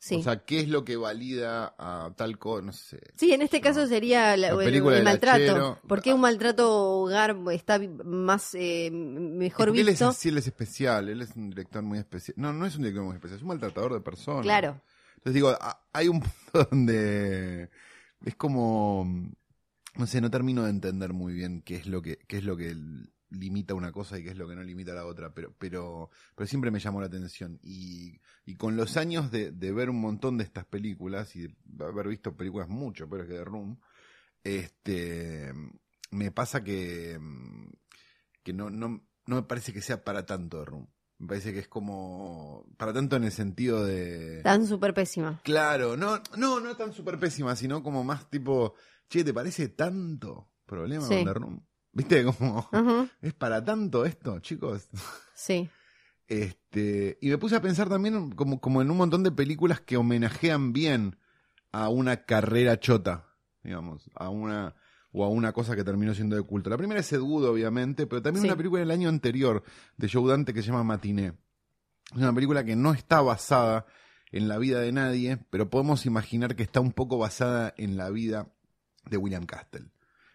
Speaker 1: Sí.
Speaker 2: O sea, ¿qué es lo que valida a tal cosa? No sé.
Speaker 1: Sí, en este caso sería la-
Speaker 2: La
Speaker 1: el, maltrato. ¿Por qué un maltrato hogar está más eh, mejor
Speaker 2: Porque él es
Speaker 1: visto?
Speaker 2: así, él es especial, él es un director muy especial. No, no es un director muy especial, es un maltratador de personas.
Speaker 1: Claro.
Speaker 2: Entonces digo, hay un punto donde es como, no sé, no termino de entender muy bien qué es lo que, qué es lo que limita una cosa y qué es lo que no limita la otra, pero, pero, pero siempre me llamó la atención. Y, y con los años de, de ver un montón de estas películas y de haber visto películas mucho peores que The Room, este, me pasa que, que no, no, no me parece que sea para tanto The Room. Me parece que es como, para tanto en el sentido de...
Speaker 1: Tan súper pésima.
Speaker 2: Claro, no, no, no tan súper pésima, sino como más tipo, che, ¿te parece tanto problema
Speaker 1: Sí.
Speaker 2: con The Room? ¿Viste? Como, ¿es para tanto esto, chicos?
Speaker 1: Sí.
Speaker 2: Este, y me puse a pensar también como, como en un montón de películas que homenajean bien a una carrera chota, digamos, a una o a una cosa que terminó siendo de culto. La primera es Ed Wood, obviamente, pero también
Speaker 1: Sí.
Speaker 2: una película del año anterior de Joe Dante que se llama Matiné. Es una película que no está basada en la vida de nadie, pero podemos imaginar que está un poco basada en la vida de William Castle.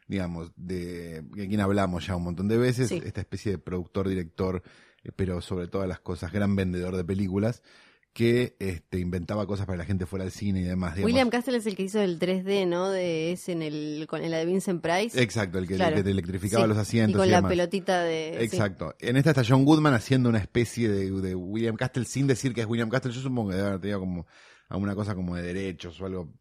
Speaker 2: Digamos, de, de quien hablamos ya un montón de veces,
Speaker 1: Sí.
Speaker 2: esta especie de productor, director, eh, pero sobre todas las cosas, gran vendedor de películas, que este, inventaba cosas para que la gente fuera al cine y demás. digamos.
Speaker 1: William Castle es el que hizo el 3D, ¿no? De ese en el con la de Vincent Price.
Speaker 2: Exacto, el que,
Speaker 1: Claro.
Speaker 2: el que te electrificaba
Speaker 1: Sí,
Speaker 2: los asientos.
Speaker 1: Y con
Speaker 2: y
Speaker 1: la
Speaker 2: demás.
Speaker 1: pelotita de. sí.
Speaker 2: Exacto. En esta está John Goodman haciendo una especie de, de William Castle sin decir que es William Castle. Yo supongo que debe haber tenido como alguna cosa como de derechos o algo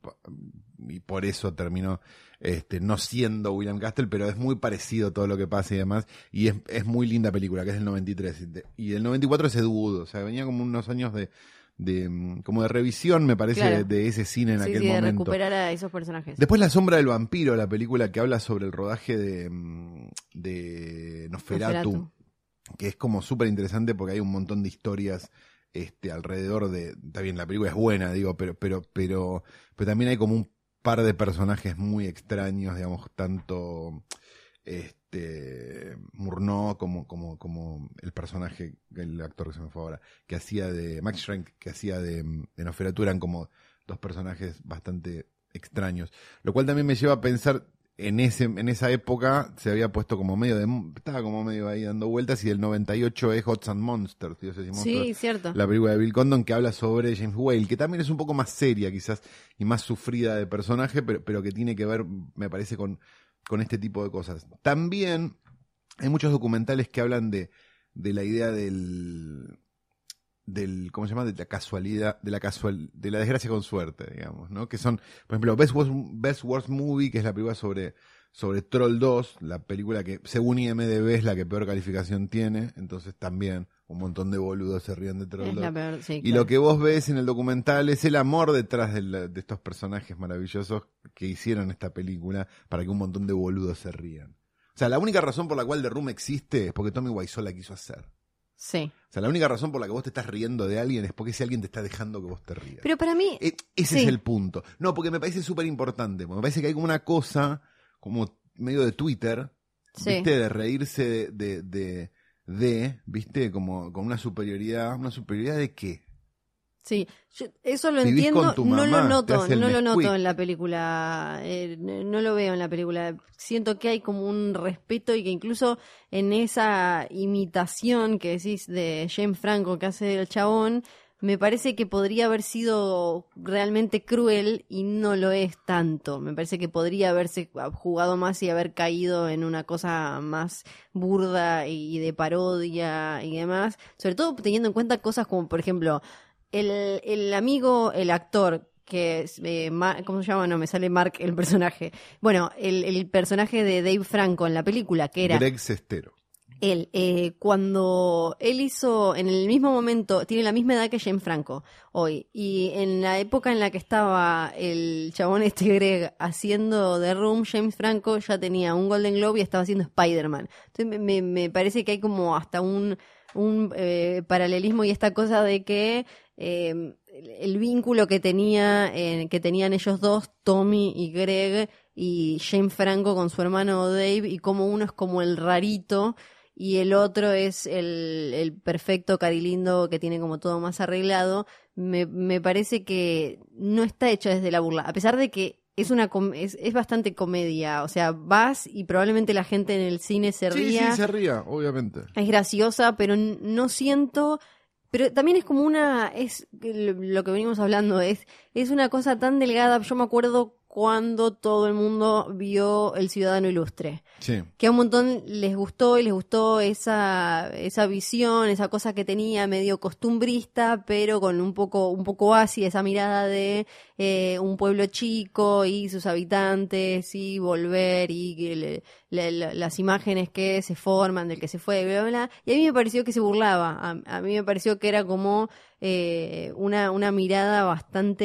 Speaker 2: y por eso terminó este, no siendo William Castle, pero es muy parecido todo lo que pasa y demás. Y es, es muy linda película, que es del 93. Y de- Y del 94 es Ed Wood, o sea, venía como unos años de, de como de revisión, me parece,
Speaker 1: Claro.
Speaker 2: de, de ese cine en
Speaker 1: Sí,
Speaker 2: aquel
Speaker 1: sí, de
Speaker 2: momento.
Speaker 1: recuperar a esos personajes.
Speaker 2: Después La sombra del vampiro, la película que habla sobre el rodaje de, de Nosferatu,
Speaker 1: Nosferatu.
Speaker 2: que es como súper interesante porque hay un montón de historias este alrededor de está bien la película es buena digo pero pero pero pero también hay como un par de personajes muy extraños digamos tanto este Murnau como como como el personaje el actor que se me fue ahora que hacía de Max Schrenk que hacía de, de Nosferatu eran como dos personajes bastante extraños. Lo cual también me lleva a pensar en ese en esa época se había puesto como medio de estaba como medio ahí dando vueltas y del 98 es Gods and Monsters, monstruos,
Speaker 1: Sí, cierto.
Speaker 2: la película de Bill Condon que habla sobre James Whale, que también es un poco más seria quizás y más sufrida de personaje, pero, pero que tiene que ver, me parece, con, con este tipo de cosas. También hay muchos documentales que hablan de, de la idea del del cómo se llama de la casualidad de la casual de la desgracia con suerte digamos no que son por ejemplo Best Worst, Best Worst Movie que es la película sobre sobre Troll 2 la película que según IMDb es la que peor calificación tiene entonces también un montón de boludos se ríen de Troll
Speaker 1: Es
Speaker 2: 2
Speaker 1: la peor, sí,
Speaker 2: y
Speaker 1: claro.
Speaker 2: lo que vos ves en el documental es el amor detrás de, la- de estos personajes maravillosos que hicieron esta película para que un montón de boludos se rían. O sea, la única razón por la cual The Room existe es porque Tommy Wiseau la quiso hacer.
Speaker 1: Sí.
Speaker 2: O sea, la única razón por la que vos te estás riendo de alguien es porque ese alguien te está dejando que vos te rías.
Speaker 1: Pero para mí,
Speaker 2: E- ese
Speaker 1: sí.
Speaker 2: es el punto. No, porque me parece súper importante. Me parece que hay como una cosa, como medio de Twitter,
Speaker 1: Sí.
Speaker 2: ¿viste? De reírse de, de, de, de, ¿viste? Como con una superioridad. ¿Una superioridad de qué?
Speaker 1: Sí, yo eso lo
Speaker 2: Vivís
Speaker 1: entiendo, no lo noto, no lo noto en la película, eh, no lo veo en la película. Siento que hay como un respeto y que incluso en esa imitación que decís de James Franco que hace el chabón, me parece que podría haber sido realmente cruel y no lo es tanto. Me parece que podría haberse jugado más y haber caído en una cosa más burda y de parodia y demás. Sobre todo teniendo en cuenta cosas como, por ejemplo, el, el amigo, el actor, que eh, Ma- ¿cómo se llama? No, me sale Mark el personaje. Bueno, el, el personaje de Dave Franco en la película, que era
Speaker 2: Greg Sestero.
Speaker 1: él, eh, cuando él hizo, en el mismo momento, tiene la misma edad que James Franco hoy, y en la época en la que estaba el chabón este Greg haciendo The Room, James Franco ya tenía un Golden Globe y estaba haciendo Spider-Man. Entonces me, me- me parece que hay como hasta un, un eh, paralelismo y esta cosa de que eh, el, vínculo que tenía eh, que tenían ellos dos, Tommy y Greg, y James Franco con su hermano Dave, y como uno es como el rarito y el otro es el, el perfecto carilindo que tiene como todo más arreglado, me, me parece que no está hecho desde la burla, a pesar de que es una com- es, es bastante comedia, o sea, vas y probablemente la gente en el cine se
Speaker 2: Sí,
Speaker 1: ría,
Speaker 2: sí, se ría, obviamente.
Speaker 1: es graciosa, pero no siento, pero también es como una, es lo que venimos hablando, es, es una cosa tan delgada, yo me acuerdo cuando todo el mundo vio El Ciudadano Ilustre
Speaker 2: Sí.
Speaker 1: que a un montón les gustó y les gustó esa, esa visión, esa cosa que tenía medio costumbrista, pero con un poco, un poco así, esa mirada de eh, un pueblo chico y sus habitantes y volver y le- le- le- las imágenes que se forman del que se fue, bla, bla, bla. Y a mí me pareció que se burlaba, a, a mí me pareció que era como eh, una, una mirada bastante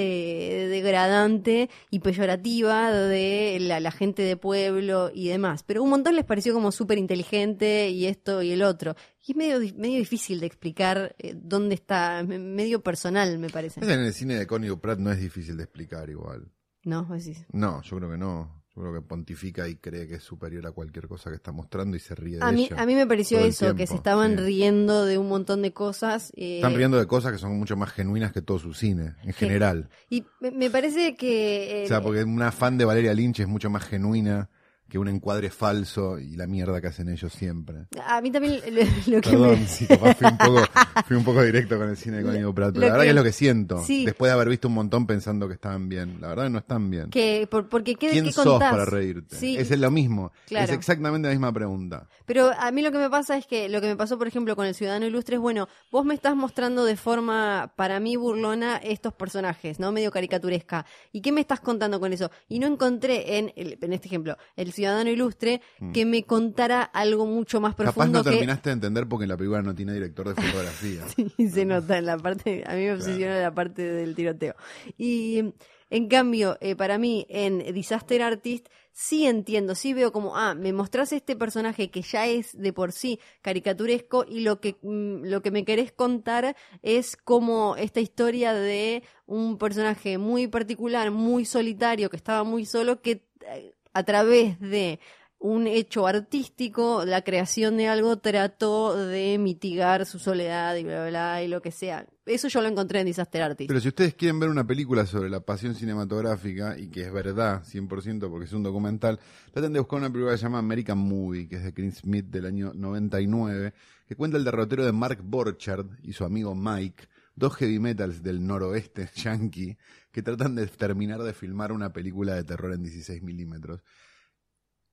Speaker 1: degradante y peyorativa de la, la gente de pueblo y demás. Pero un montón les pareció como súper inteligente y esto y el otro. Y es medio, di- medio difícil de explicar eh, dónde está, me- medio personal me parece.
Speaker 2: En el cine de Connie Pratt no es difícil de explicar igual.
Speaker 1: ¿No? Decís.
Speaker 2: No, yo creo que no. Yo creo que pontifica y cree que es superior a cualquier cosa que está mostrando y se ríe de
Speaker 1: A mí,
Speaker 2: ella.
Speaker 1: a mí me pareció eso, que se estaban
Speaker 2: sí.
Speaker 1: riendo de un montón de cosas. eh,
Speaker 2: Están riendo de cosas que son mucho más genuinas que todo su cine, en general.
Speaker 1: Y me, me parece que... eh,
Speaker 2: O sea, porque una fan de Valeria Lynch es mucho más genuina que un encuadre falso y la mierda que hacen ellos siempre.
Speaker 1: a mí también lo, lo que
Speaker 2: Perdón,
Speaker 1: me...
Speaker 2: sí, capaz fui un poco, fui un poco directo con el cine de Connie Pratt, pero la verdad
Speaker 1: que-
Speaker 2: que es lo que siento.
Speaker 1: Sí.
Speaker 2: Después de haber visto un montón pensando que estaban bien. La verdad que no están bien.
Speaker 1: que por- porque ¿qué,
Speaker 2: ¿Quién
Speaker 1: qué
Speaker 2: sos
Speaker 1: contás?
Speaker 2: para reírte?
Speaker 1: Sí,
Speaker 2: Es lo mismo.
Speaker 1: Claro.
Speaker 2: Es exactamente la misma pregunta.
Speaker 1: Pero a mí lo que me pasa es que lo que me pasó, por ejemplo, con el Ciudadano Ilustre es, bueno, vos me estás mostrando de forma, para mí, burlona estos personajes, ¿no? Medio caricaturesca. ¿Y qué me estás contando con eso? Y no encontré en, el- en este ejemplo, el Ciudadano Ilustre, que me contara algo mucho más
Speaker 2: Mm. Capaz
Speaker 1: profundo
Speaker 2: no
Speaker 1: que...
Speaker 2: terminaste de entender porque la película no tiene director de fotografía.
Speaker 1: Y se nota en la parte, a mí me obsesiona la parte del tiroteo. Y en cambio, eh, para mí, en Disaster Artist, sí entiendo, sí veo como, ah, me mostrás este personaje que ya es de por sí caricaturesco y lo que, mm, lo que me querés contar es como esta historia de un personaje muy particular, muy solitario, que estaba muy solo, que eh, a través de un hecho artístico, la creación de algo trató de mitigar su soledad y bla, bla, bla, y lo que sea. Eso yo lo encontré en Disaster Artist.
Speaker 2: Pero si ustedes quieren ver una película sobre la pasión cinematográfica y que es verdad, 100% porque es un documental, traten de buscar una película que se llama American Movie, que es de Chris Smith del año 99, que cuenta el derrotero de Mark Borchardt y su amigo Mike, dos heavy metals del noroeste yankee, que tratan de terminar de filmar una película de terror en 16 milímetros.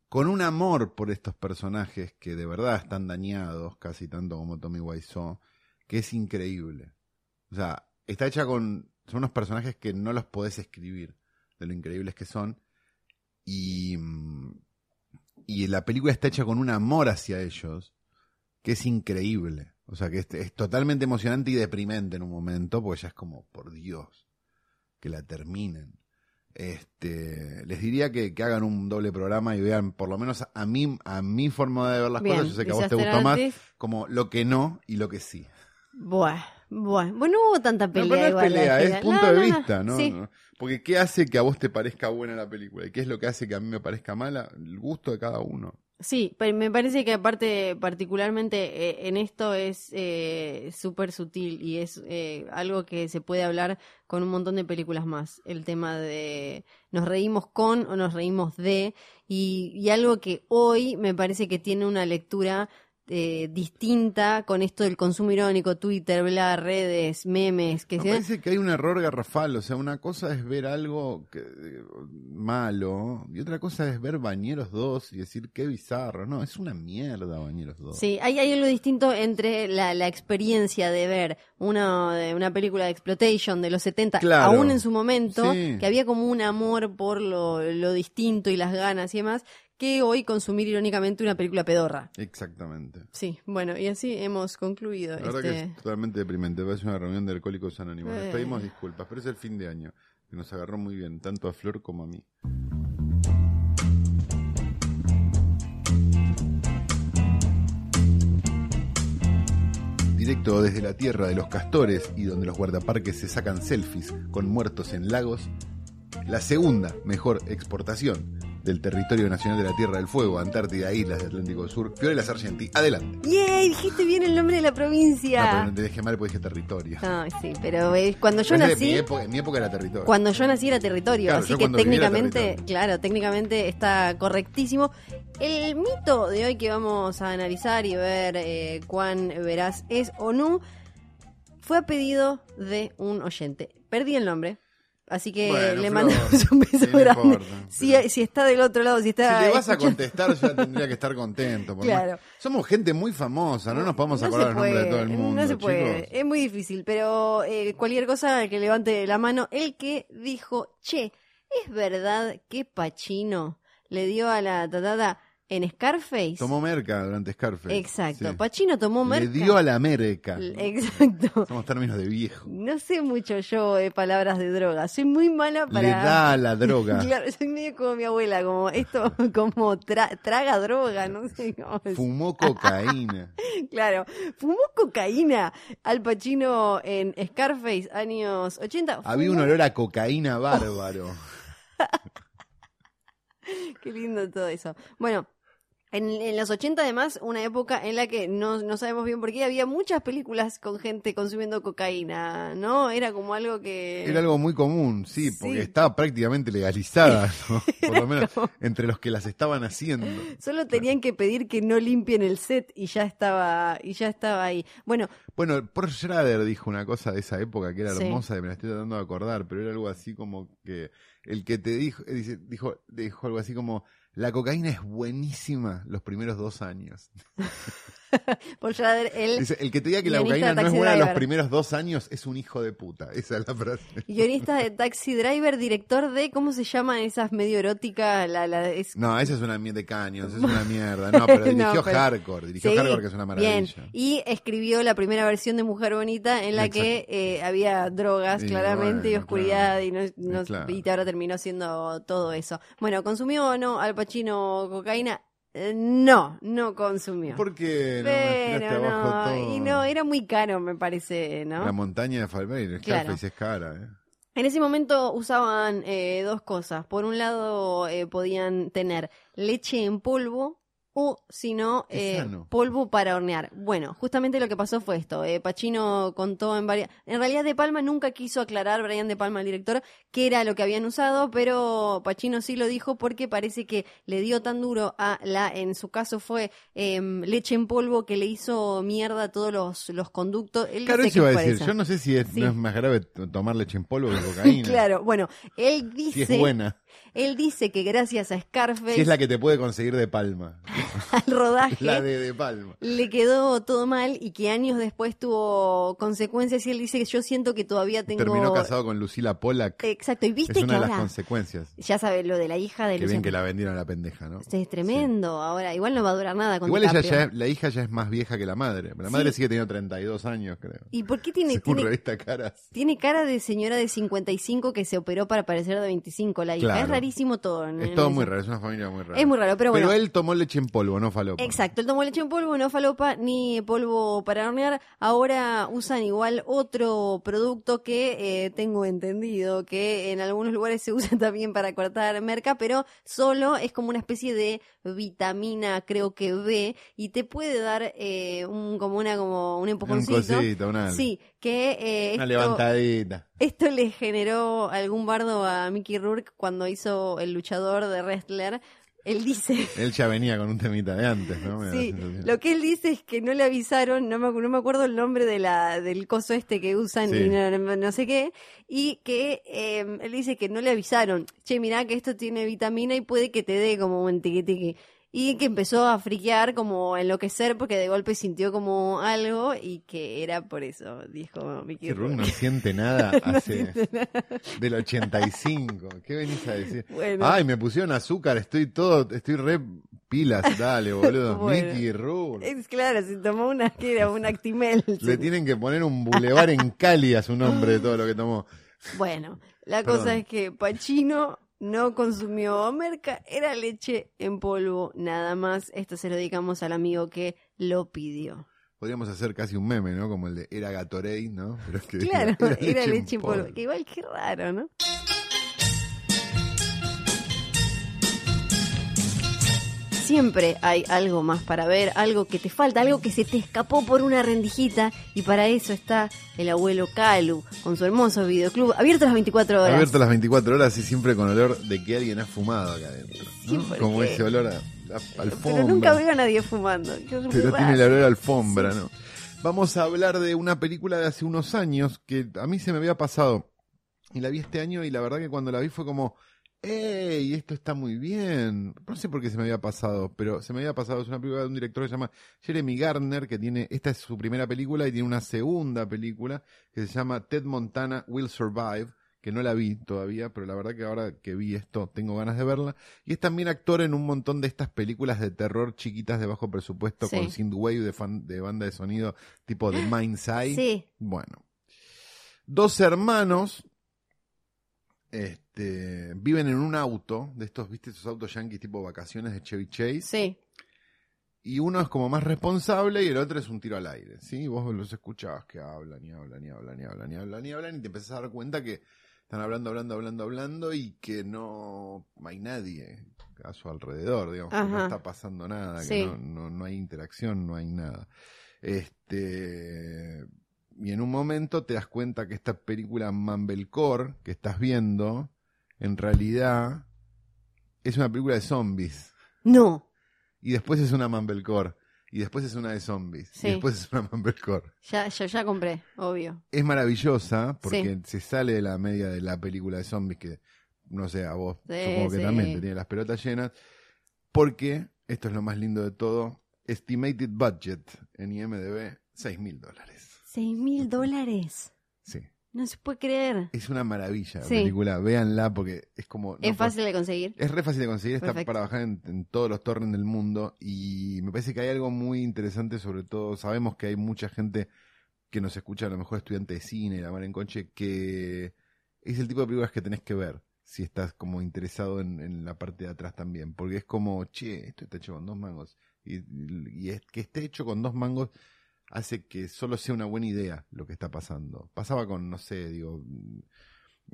Speaker 2: Con un amor por estos personajes que de verdad están dañados, casi tanto como Tommy Wiseau, que es increíble. O sea, está hecha con. Son unos personajes que no los podés escribir, de lo increíbles que son. Y. Y la película está hecha con un amor hacia ellos, que es increíble. O sea, que es, es totalmente emocionante y deprimente en un momento, porque ya es como, por Dios, que la terminen. Este, les diría que, que hagan un doble programa y vean, por lo menos a mí, a mi forma de ver las
Speaker 1: Bien,
Speaker 2: cosas, yo sé que a vos te gustó más, como lo que no y lo que sí.
Speaker 1: Buah, buah. Bueno, no hubo tanta
Speaker 2: No,
Speaker 1: pelea
Speaker 2: pero no es pelea, es punto
Speaker 1: No,
Speaker 2: de
Speaker 1: no,
Speaker 2: vista, ¿no?
Speaker 1: Sí.
Speaker 2: No. Porque ¿qué hace que a vos te parezca buena la película? ¿Y qué es lo que hace que a mí me parezca mala? El gusto de cada uno.
Speaker 1: Sí, pero me parece que aparte, particularmente eh, en esto es eh, súper sutil y es eh, algo que se puede hablar con un montón de películas más. El tema de nos reímos con o nos reímos de y, y algo que hoy me parece que tiene una lectura eh, distinta con esto del consumo irónico, Twitter, bla, redes, memes, que
Speaker 2: Me parece que hay un error garrafal. O sea, una cosa es ver algo que- eh, malo y otra cosa es ver Bañeros 2 y decir qué bizarro. No, es una mierda Bañeros 2.
Speaker 1: Sí, hay, hay algo distinto entre la, la experiencia de ver una, de una película de exploitation de los 70,
Speaker 2: Claro.
Speaker 1: aún en su momento,
Speaker 2: Sí.
Speaker 1: que había como un amor por lo, lo distinto y las ganas y demás, que hoy consumir irónicamente una película pedorra.
Speaker 2: Exactamente.
Speaker 1: Sí, bueno, y así hemos concluido
Speaker 2: La verdad que
Speaker 1: este...
Speaker 2: es totalmente deprimente. Parece una reunión de alcohólicos anónimos. Les
Speaker 1: Eh.
Speaker 2: pedimos disculpas, pero es el fin de año. Que nos agarró muy bien, tanto a Flor como a mí. Directo desde la tierra de los castores y donde los guardaparques se sacan selfies con muertos en lagos, la segunda mejor exportación del territorio nacional de la Tierra del Fuego, Antártida, Islas del Atlántico Sur, Fiorelas Argentí. Adelante.
Speaker 1: ¡Yay! Dijiste bien el nombre de la
Speaker 2: No, pero
Speaker 1: provincia.
Speaker 2: no te dejé mal porque dije territorio.
Speaker 1: Ay, sí, pero eh, cuando yo nací...
Speaker 2: mi época, en mi época era territorio.
Speaker 1: Cuando yo nací era territorio,
Speaker 2: Claro,
Speaker 1: así que técnicamente, claro, técnicamente está correctísimo. El mito de hoy que vamos a analizar y ver eh, cuán veraz es o no, fue a pedido de un oyente. Perdí el nombre, así que
Speaker 2: Bueno,
Speaker 1: le mandamos un beso
Speaker 2: sí,
Speaker 1: grande.
Speaker 2: importa,
Speaker 1: si,
Speaker 2: pero-
Speaker 1: si está del otro lado, si
Speaker 2: Si
Speaker 1: está
Speaker 2: le vas a contestar, ya tendría que estar contento.
Speaker 1: Claro.
Speaker 2: Somos gente muy famosa, no nos podemos
Speaker 1: No
Speaker 2: acordar el nombre de todo el mundo.
Speaker 1: No se puede,
Speaker 2: chicos.
Speaker 1: es muy difícil, pero eh, cualquier cosa que levante la mano, el que dijo, che, ¿es verdad que Pachino le dio a la tatada en Scarface?
Speaker 2: Tomó merca durante Scarface.
Speaker 1: Exacto,
Speaker 2: sí.
Speaker 1: Pachino tomó merca.
Speaker 2: Le dio a la América.
Speaker 1: Exacto.
Speaker 2: Somos términos de viejo.
Speaker 1: No sé mucho yo de palabras de droga, soy muy mala para...
Speaker 2: Le da a la droga.
Speaker 1: Claro, soy medio como mi abuela, como esto, como tra- traga droga, no sé cómo.
Speaker 2: Fumó cocaína.
Speaker 1: Claro, fumó cocaína Al Pacino en Scarface, años 80.
Speaker 2: Había un olor a cocaína bárbaro.
Speaker 1: Qué lindo todo eso. Bueno, en, en los 80 además, una época en la que no, no sabemos bien por qué, había muchas películas con gente consumiendo cocaína, ¿no? Era como algo que...
Speaker 2: Era algo muy común, sí, porque
Speaker 1: Sí.
Speaker 2: estaba prácticamente legalizada, ¿no? por lo menos entre los que las estaban haciendo.
Speaker 1: Solo tenían que pedir que no limpien el set y ya estaba, y ya estaba ahí. Bueno,
Speaker 2: Bueno, Paul Schrader dijo una cosa de esa época que era
Speaker 1: Sí.
Speaker 2: hermosa y me la estoy tratando de acordar, pero era algo así como que el que te dijo, eh, dice, dijo, dijo algo así como la cocaína es buenísima los primeros dos años.
Speaker 1: Paul Schrader, él,
Speaker 2: Dice, el que te diga que la cocaína no es buena los primeros dos años es un hijo de puta. Esa es la frase.
Speaker 1: guionista de Taxi Driver, director de, ¿cómo se llaman esas medio eróticas? La, la, es-
Speaker 2: No, esa es una mierda de caños, es una mierda. No, pero dirigió
Speaker 1: No, pero-
Speaker 2: Hardcore, dirigió
Speaker 1: Sí,
Speaker 2: Hardcore que es una maravilla.
Speaker 1: Bien, y escribió la primera versión de Mujer Bonita en la que eh, había drogas
Speaker 2: Y
Speaker 1: claramente y oscuridad y, no, no-
Speaker 2: Y claro.
Speaker 1: y ahora terminó siendo todo eso. Bueno, ¿consumió o no Al Pacino cocaína? Eh, no, no consumió.
Speaker 2: ¿Por qué no me tiraste
Speaker 1: Pero
Speaker 2: abajo
Speaker 1: no,
Speaker 2: todo?
Speaker 1: y no, era muy caro me parece, ¿no?
Speaker 2: La montaña de Falbeir,
Speaker 1: Claro.
Speaker 2: Es cara, ¿eh?
Speaker 1: En ese momento usaban eh, dos cosas. Por un lado eh, podían tener leche en polvo o si no eh, polvo para hornear. Bueno, justamente lo que pasó fue esto. Eh, Pacino contó en varias... En realidad De Palma nunca quiso aclarar, Brian De Palma, el director, qué era lo que habían usado, pero Pacino sí lo dijo porque parece que le dio tan duro a la, en su caso fue em, leche en polvo que le hizo mierda a todos los, los conductos. Él
Speaker 2: Claro, eso iba a decir.
Speaker 1: eso.
Speaker 2: Yo no sé si es,
Speaker 1: Sí.
Speaker 2: no es más grave tomar leche en polvo que cocaína.
Speaker 1: Claro, bueno, él
Speaker 2: Si
Speaker 1: dice...
Speaker 2: es buena.
Speaker 1: Él dice que gracias a Scarface,
Speaker 2: Si es la que te puede conseguir de palma.
Speaker 1: al rodaje,
Speaker 2: La de de palma.
Speaker 1: le quedó todo mal y que años después tuvo consecuencias y él dice que yo siento que todavía tengo...
Speaker 2: Terminó casado con Lucila Pollack.
Speaker 1: Exacto, y
Speaker 2: Es
Speaker 1: viste que
Speaker 2: una de las consecuencias.
Speaker 1: Ya sabes lo de la hija de
Speaker 2: Que bien que la vendieron a la pendeja, ¿no?
Speaker 1: Es tremendo, ahora igual no va a durar nada con
Speaker 2: Igual ella ya, es- la hija ya es más vieja que la madre. La madre
Speaker 1: Sí.
Speaker 2: sigue teniendo 32 años, creo.
Speaker 1: ¿Y por qué tiene,
Speaker 2: Según
Speaker 1: tiene,
Speaker 2: revista Caras.
Speaker 1: tiene cara de señora de 55 que se operó para parecer de 25 la hija?
Speaker 2: Claro.
Speaker 1: Es rarísimo todo. en-
Speaker 2: Es todo muy raro, es una familia muy rara.
Speaker 1: Es muy raro, pero bueno.
Speaker 2: él tomó leche en polvo, no falopa.
Speaker 1: Exacto, él tomó leche en polvo, no falopa ni polvo para hornear. Ahora usan igual otro producto que eh, tengo entendido que en algunos lugares se usa también para cortar merca, pero solo es como una especie de vitamina, creo que B, y te puede dar eh, un como una como un
Speaker 2: Un
Speaker 1: empujoncito.
Speaker 2: cosito, una,
Speaker 1: Sí, que eh,
Speaker 2: una
Speaker 1: esto-
Speaker 2: levantadita.
Speaker 1: esto le generó algún bardo a Mickey Rourke cuando hizo el luchador de wrestler. Él dice
Speaker 2: Él ya venía con un temita de antes, ¿no? Me
Speaker 1: Sí, lo que él dice es que no le avisaron, no me, no me acuerdo el nombre de la, del coso este que usan
Speaker 2: Sí.
Speaker 1: y no, no- no sé qué, y que eh, él dice que no le avisaron, che, mirá que esto tiene vitamina y puede que te dé como un tiqui tiqui. Y que empezó a friquear, como a enloquecer, porque de golpe sintió como algo y que era por eso, dijo Mickey
Speaker 2: Que Rourke no
Speaker 1: Rourke.
Speaker 2: siente nada hace del 85. ¿Qué venís a decir?
Speaker 1: Bueno.
Speaker 2: Ay, me pusieron azúcar, estoy todo, estoy re pilas, dale, boludo.
Speaker 1: Bueno.
Speaker 2: Mickey Rourke.
Speaker 1: Es claro, se tomó una que era un Actimel.
Speaker 2: Le tienen que poner un bulevar en Cali a su nombre de todo lo que tomó.
Speaker 1: Bueno, la
Speaker 2: Perdón.
Speaker 1: cosa es que Pachino no consumió merca, era leche en polvo, nada más. Esto se lo dedicamos al amigo que lo pidió.
Speaker 2: Podríamos hacer casi un meme, ¿no? Como el de era Gatorade, ¿no? Pero es que
Speaker 1: Claro, era leche en polvo. Que igual qué raro, ¿no? Siempre hay algo más para ver, algo que te falta, algo que se te escapó por una rendijita y para eso está el abuelo Calu con su hermoso videoclub abierto las 24 horas.
Speaker 2: Abierto las 24 horas y siempre con olor de que alguien ha fumado acá adentro. Como ese olor a, a- alfombra.
Speaker 1: Pero nunca veo a nadie fumando.
Speaker 2: Pero tiene el olor a alfombra, ¿no? Vamos a hablar de una película de hace unos años que a mí se me había pasado. Y la vi este año y la verdad que cuando la vi fue como, ¡Ey! Esto está muy bien. No sé por qué se me había pasado, pero se me había pasado. Es una película de un director que se llama Jeremy Garner, que tiene, esta es su primera película y tiene una segunda película que se llama Ted Montana Will Survive, que no la vi todavía, pero la verdad que ahora que vi esto tengo ganas de verla. Y es también actor en un montón de estas películas de terror chiquitas de bajo presupuesto
Speaker 1: Sí.
Speaker 2: con synthwave de, fan, de banda de sonido tipo The Mind's Eye.
Speaker 1: Sí,
Speaker 2: Bueno. Dos hermanos este, viven en un auto, de estos, viste, esos autos yankees tipo vacaciones de Chevy Chase,
Speaker 1: sí.
Speaker 2: y uno es como más responsable y el otro es un tiro al aire, ¿sí? Vos los escuchabas que hablan y hablan y hablan y hablan y hablan y hablan y te empezás a dar cuenta que están hablando, hablando, hablando, hablando y que no hay nadie a su alrededor, digamos, que no está pasando nada, que no, no, no hay interacción, no hay nada. Este, y en un momento te das cuenta que esta película Mumblecore que estás viendo, en realidad es una película de zombies.
Speaker 1: No,
Speaker 2: Y después es una Mumblecore. Y después es una de zombies.
Speaker 1: Sí.
Speaker 2: Y después es una Mumblecore.
Speaker 1: ya, yo ya compré, obvio.
Speaker 2: Es maravillosa porque se sale de la media de la película de zombies que, no sé, a vos
Speaker 1: Sí,
Speaker 2: supongo que también te tiene las pelotas llenas. Porque, esto es lo más lindo de todo, estimated budget en IMDB, 6 mil dólares.
Speaker 1: Seis mil dólares.
Speaker 2: Sí.
Speaker 1: No se puede creer.
Speaker 2: Es una maravilla la
Speaker 1: Sí.
Speaker 2: película. Véanla porque es como... no
Speaker 1: es
Speaker 2: puedo-
Speaker 1: fácil de conseguir.
Speaker 2: Es re fácil de conseguir, está
Speaker 1: Perfecto.
Speaker 2: para bajar en, en todos los torrents del mundo y me parece que hay algo muy interesante, sobre todo, sabemos que hay mucha gente que nos escucha, a lo mejor estudiante de cine, la mar en coche, que es el tipo de películas que tenés que ver si estás como interesado en, en la parte de atrás también, porque es como, che, esto está hecho con dos mangos y, y es que esté hecho con dos mangos hace que solo sea una buena idea lo que está pasando. Pasaba con, no sé, digo,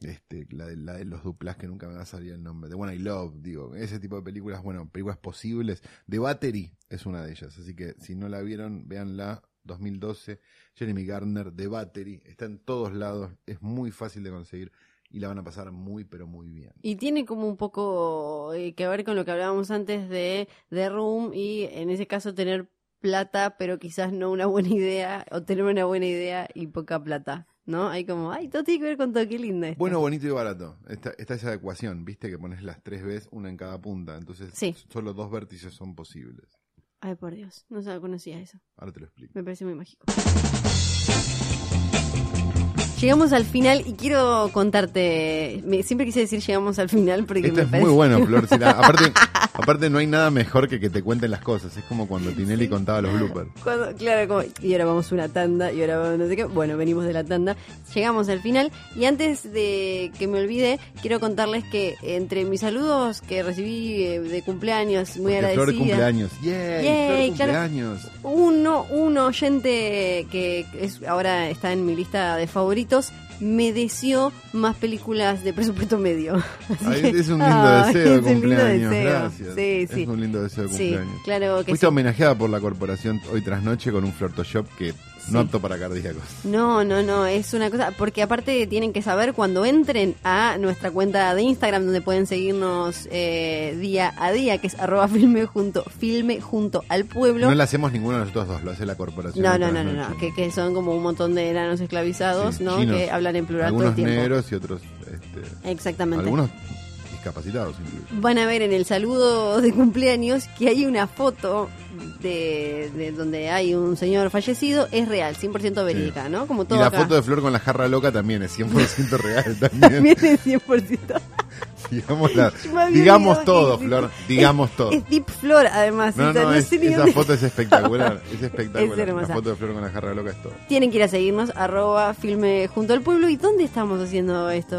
Speaker 2: este, la de, la de los duplas que nunca me va a salir el nombre, de One I Love, digo, ese tipo de películas, bueno, películas posibles. The Battery es una de ellas, así que si no la vieron, véanla, 2012, Jeremy Garner, The Battery, está en todos lados, es muy fácil de conseguir y la van a pasar muy, pero muy bien.
Speaker 1: Y tiene como un poco eh, que ver con lo que hablábamos antes de The Room y en ese caso tener plata, pero quizás no una buena idea, o tener una buena idea y poca plata, ¿no? Hay como, ay, todo tiene que ver con todo, qué linda esto.
Speaker 2: Bueno, bonito y barato. Está, está esa ecuación, viste, que pones las tres veces, una en cada punta, entonces
Speaker 1: Sí.
Speaker 2: solo dos vértices son posibles.
Speaker 1: Ay, por Dios, no conocía eso.
Speaker 2: Ahora te lo explico.
Speaker 1: Me parece muy mágico. Llegamos al final y quiero contarte, me- siempre quise decir llegamos al final porque me
Speaker 2: es
Speaker 1: parece...
Speaker 2: muy bueno, Flor. Si la- aparte, aparte, no hay nada mejor que que te cuenten las cosas. Es como cuando Tinelli contaba los bloopers.
Speaker 1: Cuando- claro, como, y ahora vamos a una tanda, y ahora vamos no sé qué. Bueno, venimos de la tanda, llegamos al final. Y antes de que me olvide, quiero contarles que entre mis saludos que recibí eh, de cumpleaños, muy
Speaker 2: Porque Flor
Speaker 1: agradecida.
Speaker 2: cumpleaños. ¡Yay!
Speaker 1: Yay,
Speaker 2: Flor
Speaker 1: claro.
Speaker 2: cumpleaños.
Speaker 1: Uno, un oyente que es, ahora está en mi lista de favoritos me deseó más películas de presupuesto medio.
Speaker 2: Ay, es un lindo
Speaker 1: Ay,
Speaker 2: deseo de cumpleaños.
Speaker 1: deseo.
Speaker 2: Gracias.
Speaker 1: Sí, sí.
Speaker 2: Es un lindo deseo de
Speaker 1: Sí,
Speaker 2: cumpleaños.
Speaker 1: claro que
Speaker 2: Fuiste
Speaker 1: sí.
Speaker 2: homenajeada por la corporación hoy tras noche con un Flirtoshop que
Speaker 1: Sí.
Speaker 2: no apto para cardíacos.
Speaker 1: No, no, no, es una cosa, porque aparte tienen que saber cuando entren a nuestra cuenta de Instagram donde pueden seguirnos eh, día a día, que es arroba filme junto, filme junto al pueblo.
Speaker 2: No la hacemos ninguno de nosotros dos, lo hace la corporación.
Speaker 1: No, no, no, no, que, que son como un montón de enanos esclavizados,
Speaker 2: Sí,
Speaker 1: ¿no?
Speaker 2: chinos.
Speaker 1: Que hablan en plural todo
Speaker 2: Algunos
Speaker 1: el tiempo.
Speaker 2: negros y otros, este,
Speaker 1: Exactamente.
Speaker 2: algunos discapacitados incluso.
Speaker 1: Van a ver en el saludo de cumpleaños que hay una foto de, de donde hay un señor fallecido, es real, 100% verídica, ¿no? Como todo
Speaker 2: Y la
Speaker 1: acá.
Speaker 2: foto de Flor con la jarra loca también es 100% real también.
Speaker 1: También es 100%.
Speaker 2: digamos la- digamos todo, Flor, digamos todo.
Speaker 1: Es Deep Flor, además.
Speaker 2: No,
Speaker 1: o sea,
Speaker 2: no, es-
Speaker 1: sé ni
Speaker 2: esa
Speaker 1: dónde-
Speaker 2: foto es espectacular, es espectacular. La foto de Flor con la jarra loca es todo.
Speaker 1: Tienen que ir a seguirnos, arroba filme junto al pueblo. ¿Y dónde estamos haciendo esto,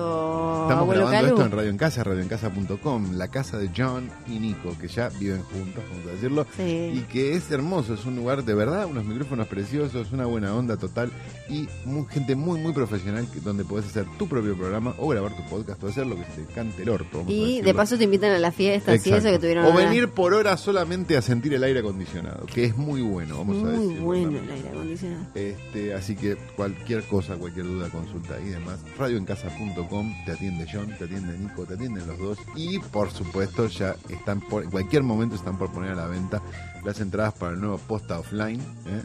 Speaker 2: Estamos
Speaker 1: abuelo
Speaker 2: grabando
Speaker 1: Calu?
Speaker 2: esto en Radio en Casa, radioencasa.com, la casa de John y Nico, que ya viven juntos, vamos a decirlo.
Speaker 1: Sí.
Speaker 2: Y que es hermoso, es un lugar de verdad, unos micrófonos preciosos, una buena onda total y gente muy, muy profesional donde podés hacer tu propio programa o grabar tu podcast o hacer lo que se te cante el orto. A
Speaker 1: Y de paso te invitan a la fiesta, y eso que tuvieron
Speaker 2: O venir por hora solamente a sentir el aire acondicionado, que es muy bueno, vamos a
Speaker 1: Muy
Speaker 2: decir.
Speaker 1: bueno el aire acondicionado.
Speaker 2: Este, así que cualquier cosa, cualquier duda, consulta y demás, radioencasa.com, te atiende John, te atiende Nico, te atienden los dos y por supuesto ya están por, en cualquier momento están por poner a la venta las entradas para el nuevo posta offline, ¿eh?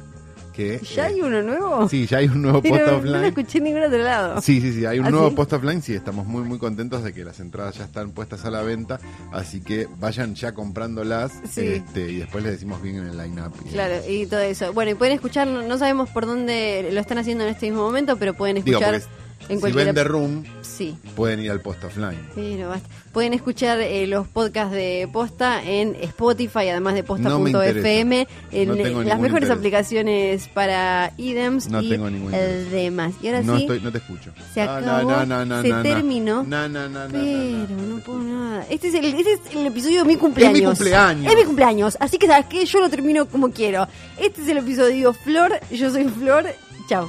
Speaker 2: Que
Speaker 1: ¿Ya
Speaker 2: eh,
Speaker 1: hay uno nuevo?
Speaker 2: Sí, ya hay un nuevo
Speaker 1: Pero
Speaker 2: posta
Speaker 1: no lo
Speaker 2: offline.
Speaker 1: escuché en ningún otro lado.
Speaker 2: Sí, sí, sí, hay un
Speaker 1: ¿Ah,
Speaker 2: nuevo
Speaker 1: sí?
Speaker 2: post offline, sí, estamos muy muy contentos de que las entradas ya están puestas a la venta, así que vayan ya comprándolas
Speaker 1: Sí.
Speaker 2: este, y después les decimos bien en el line-up.
Speaker 1: Claro, y todo eso. Bueno, y pueden escuchar, no sabemos por dónde lo están haciendo en este mismo momento, pero pueden escuchar en
Speaker 2: si
Speaker 1: cualquier...
Speaker 2: ven The Room,
Speaker 1: Sí,
Speaker 2: pueden ir al post offline.
Speaker 1: pero basta. Pueden escuchar eh, los podcasts de Posta en Spotify, además de
Speaker 2: No
Speaker 1: posta.fm, en
Speaker 2: No tengo
Speaker 1: las mejores
Speaker 2: interés.
Speaker 1: aplicaciones para IDEMS
Speaker 2: No
Speaker 1: y
Speaker 2: tengo ningún
Speaker 1: el demás. Y ahora
Speaker 2: no
Speaker 1: sí,
Speaker 2: estoy, no te escucho.
Speaker 1: se
Speaker 2: No,
Speaker 1: acabó,
Speaker 2: no, no, no,
Speaker 1: se
Speaker 2: no, no.
Speaker 1: terminó.
Speaker 2: No, no, no, no, no,
Speaker 1: Pero
Speaker 2: no.
Speaker 1: no puedo nada. Este es, el, este es el episodio de mi cumpleaños.
Speaker 2: Es mi cumpleaños.
Speaker 1: Es mi cumpleaños. Así que, ¿sabes qué? Yo lo termino como quiero. Este es el episodio Flor. Yo soy Flor. Chao.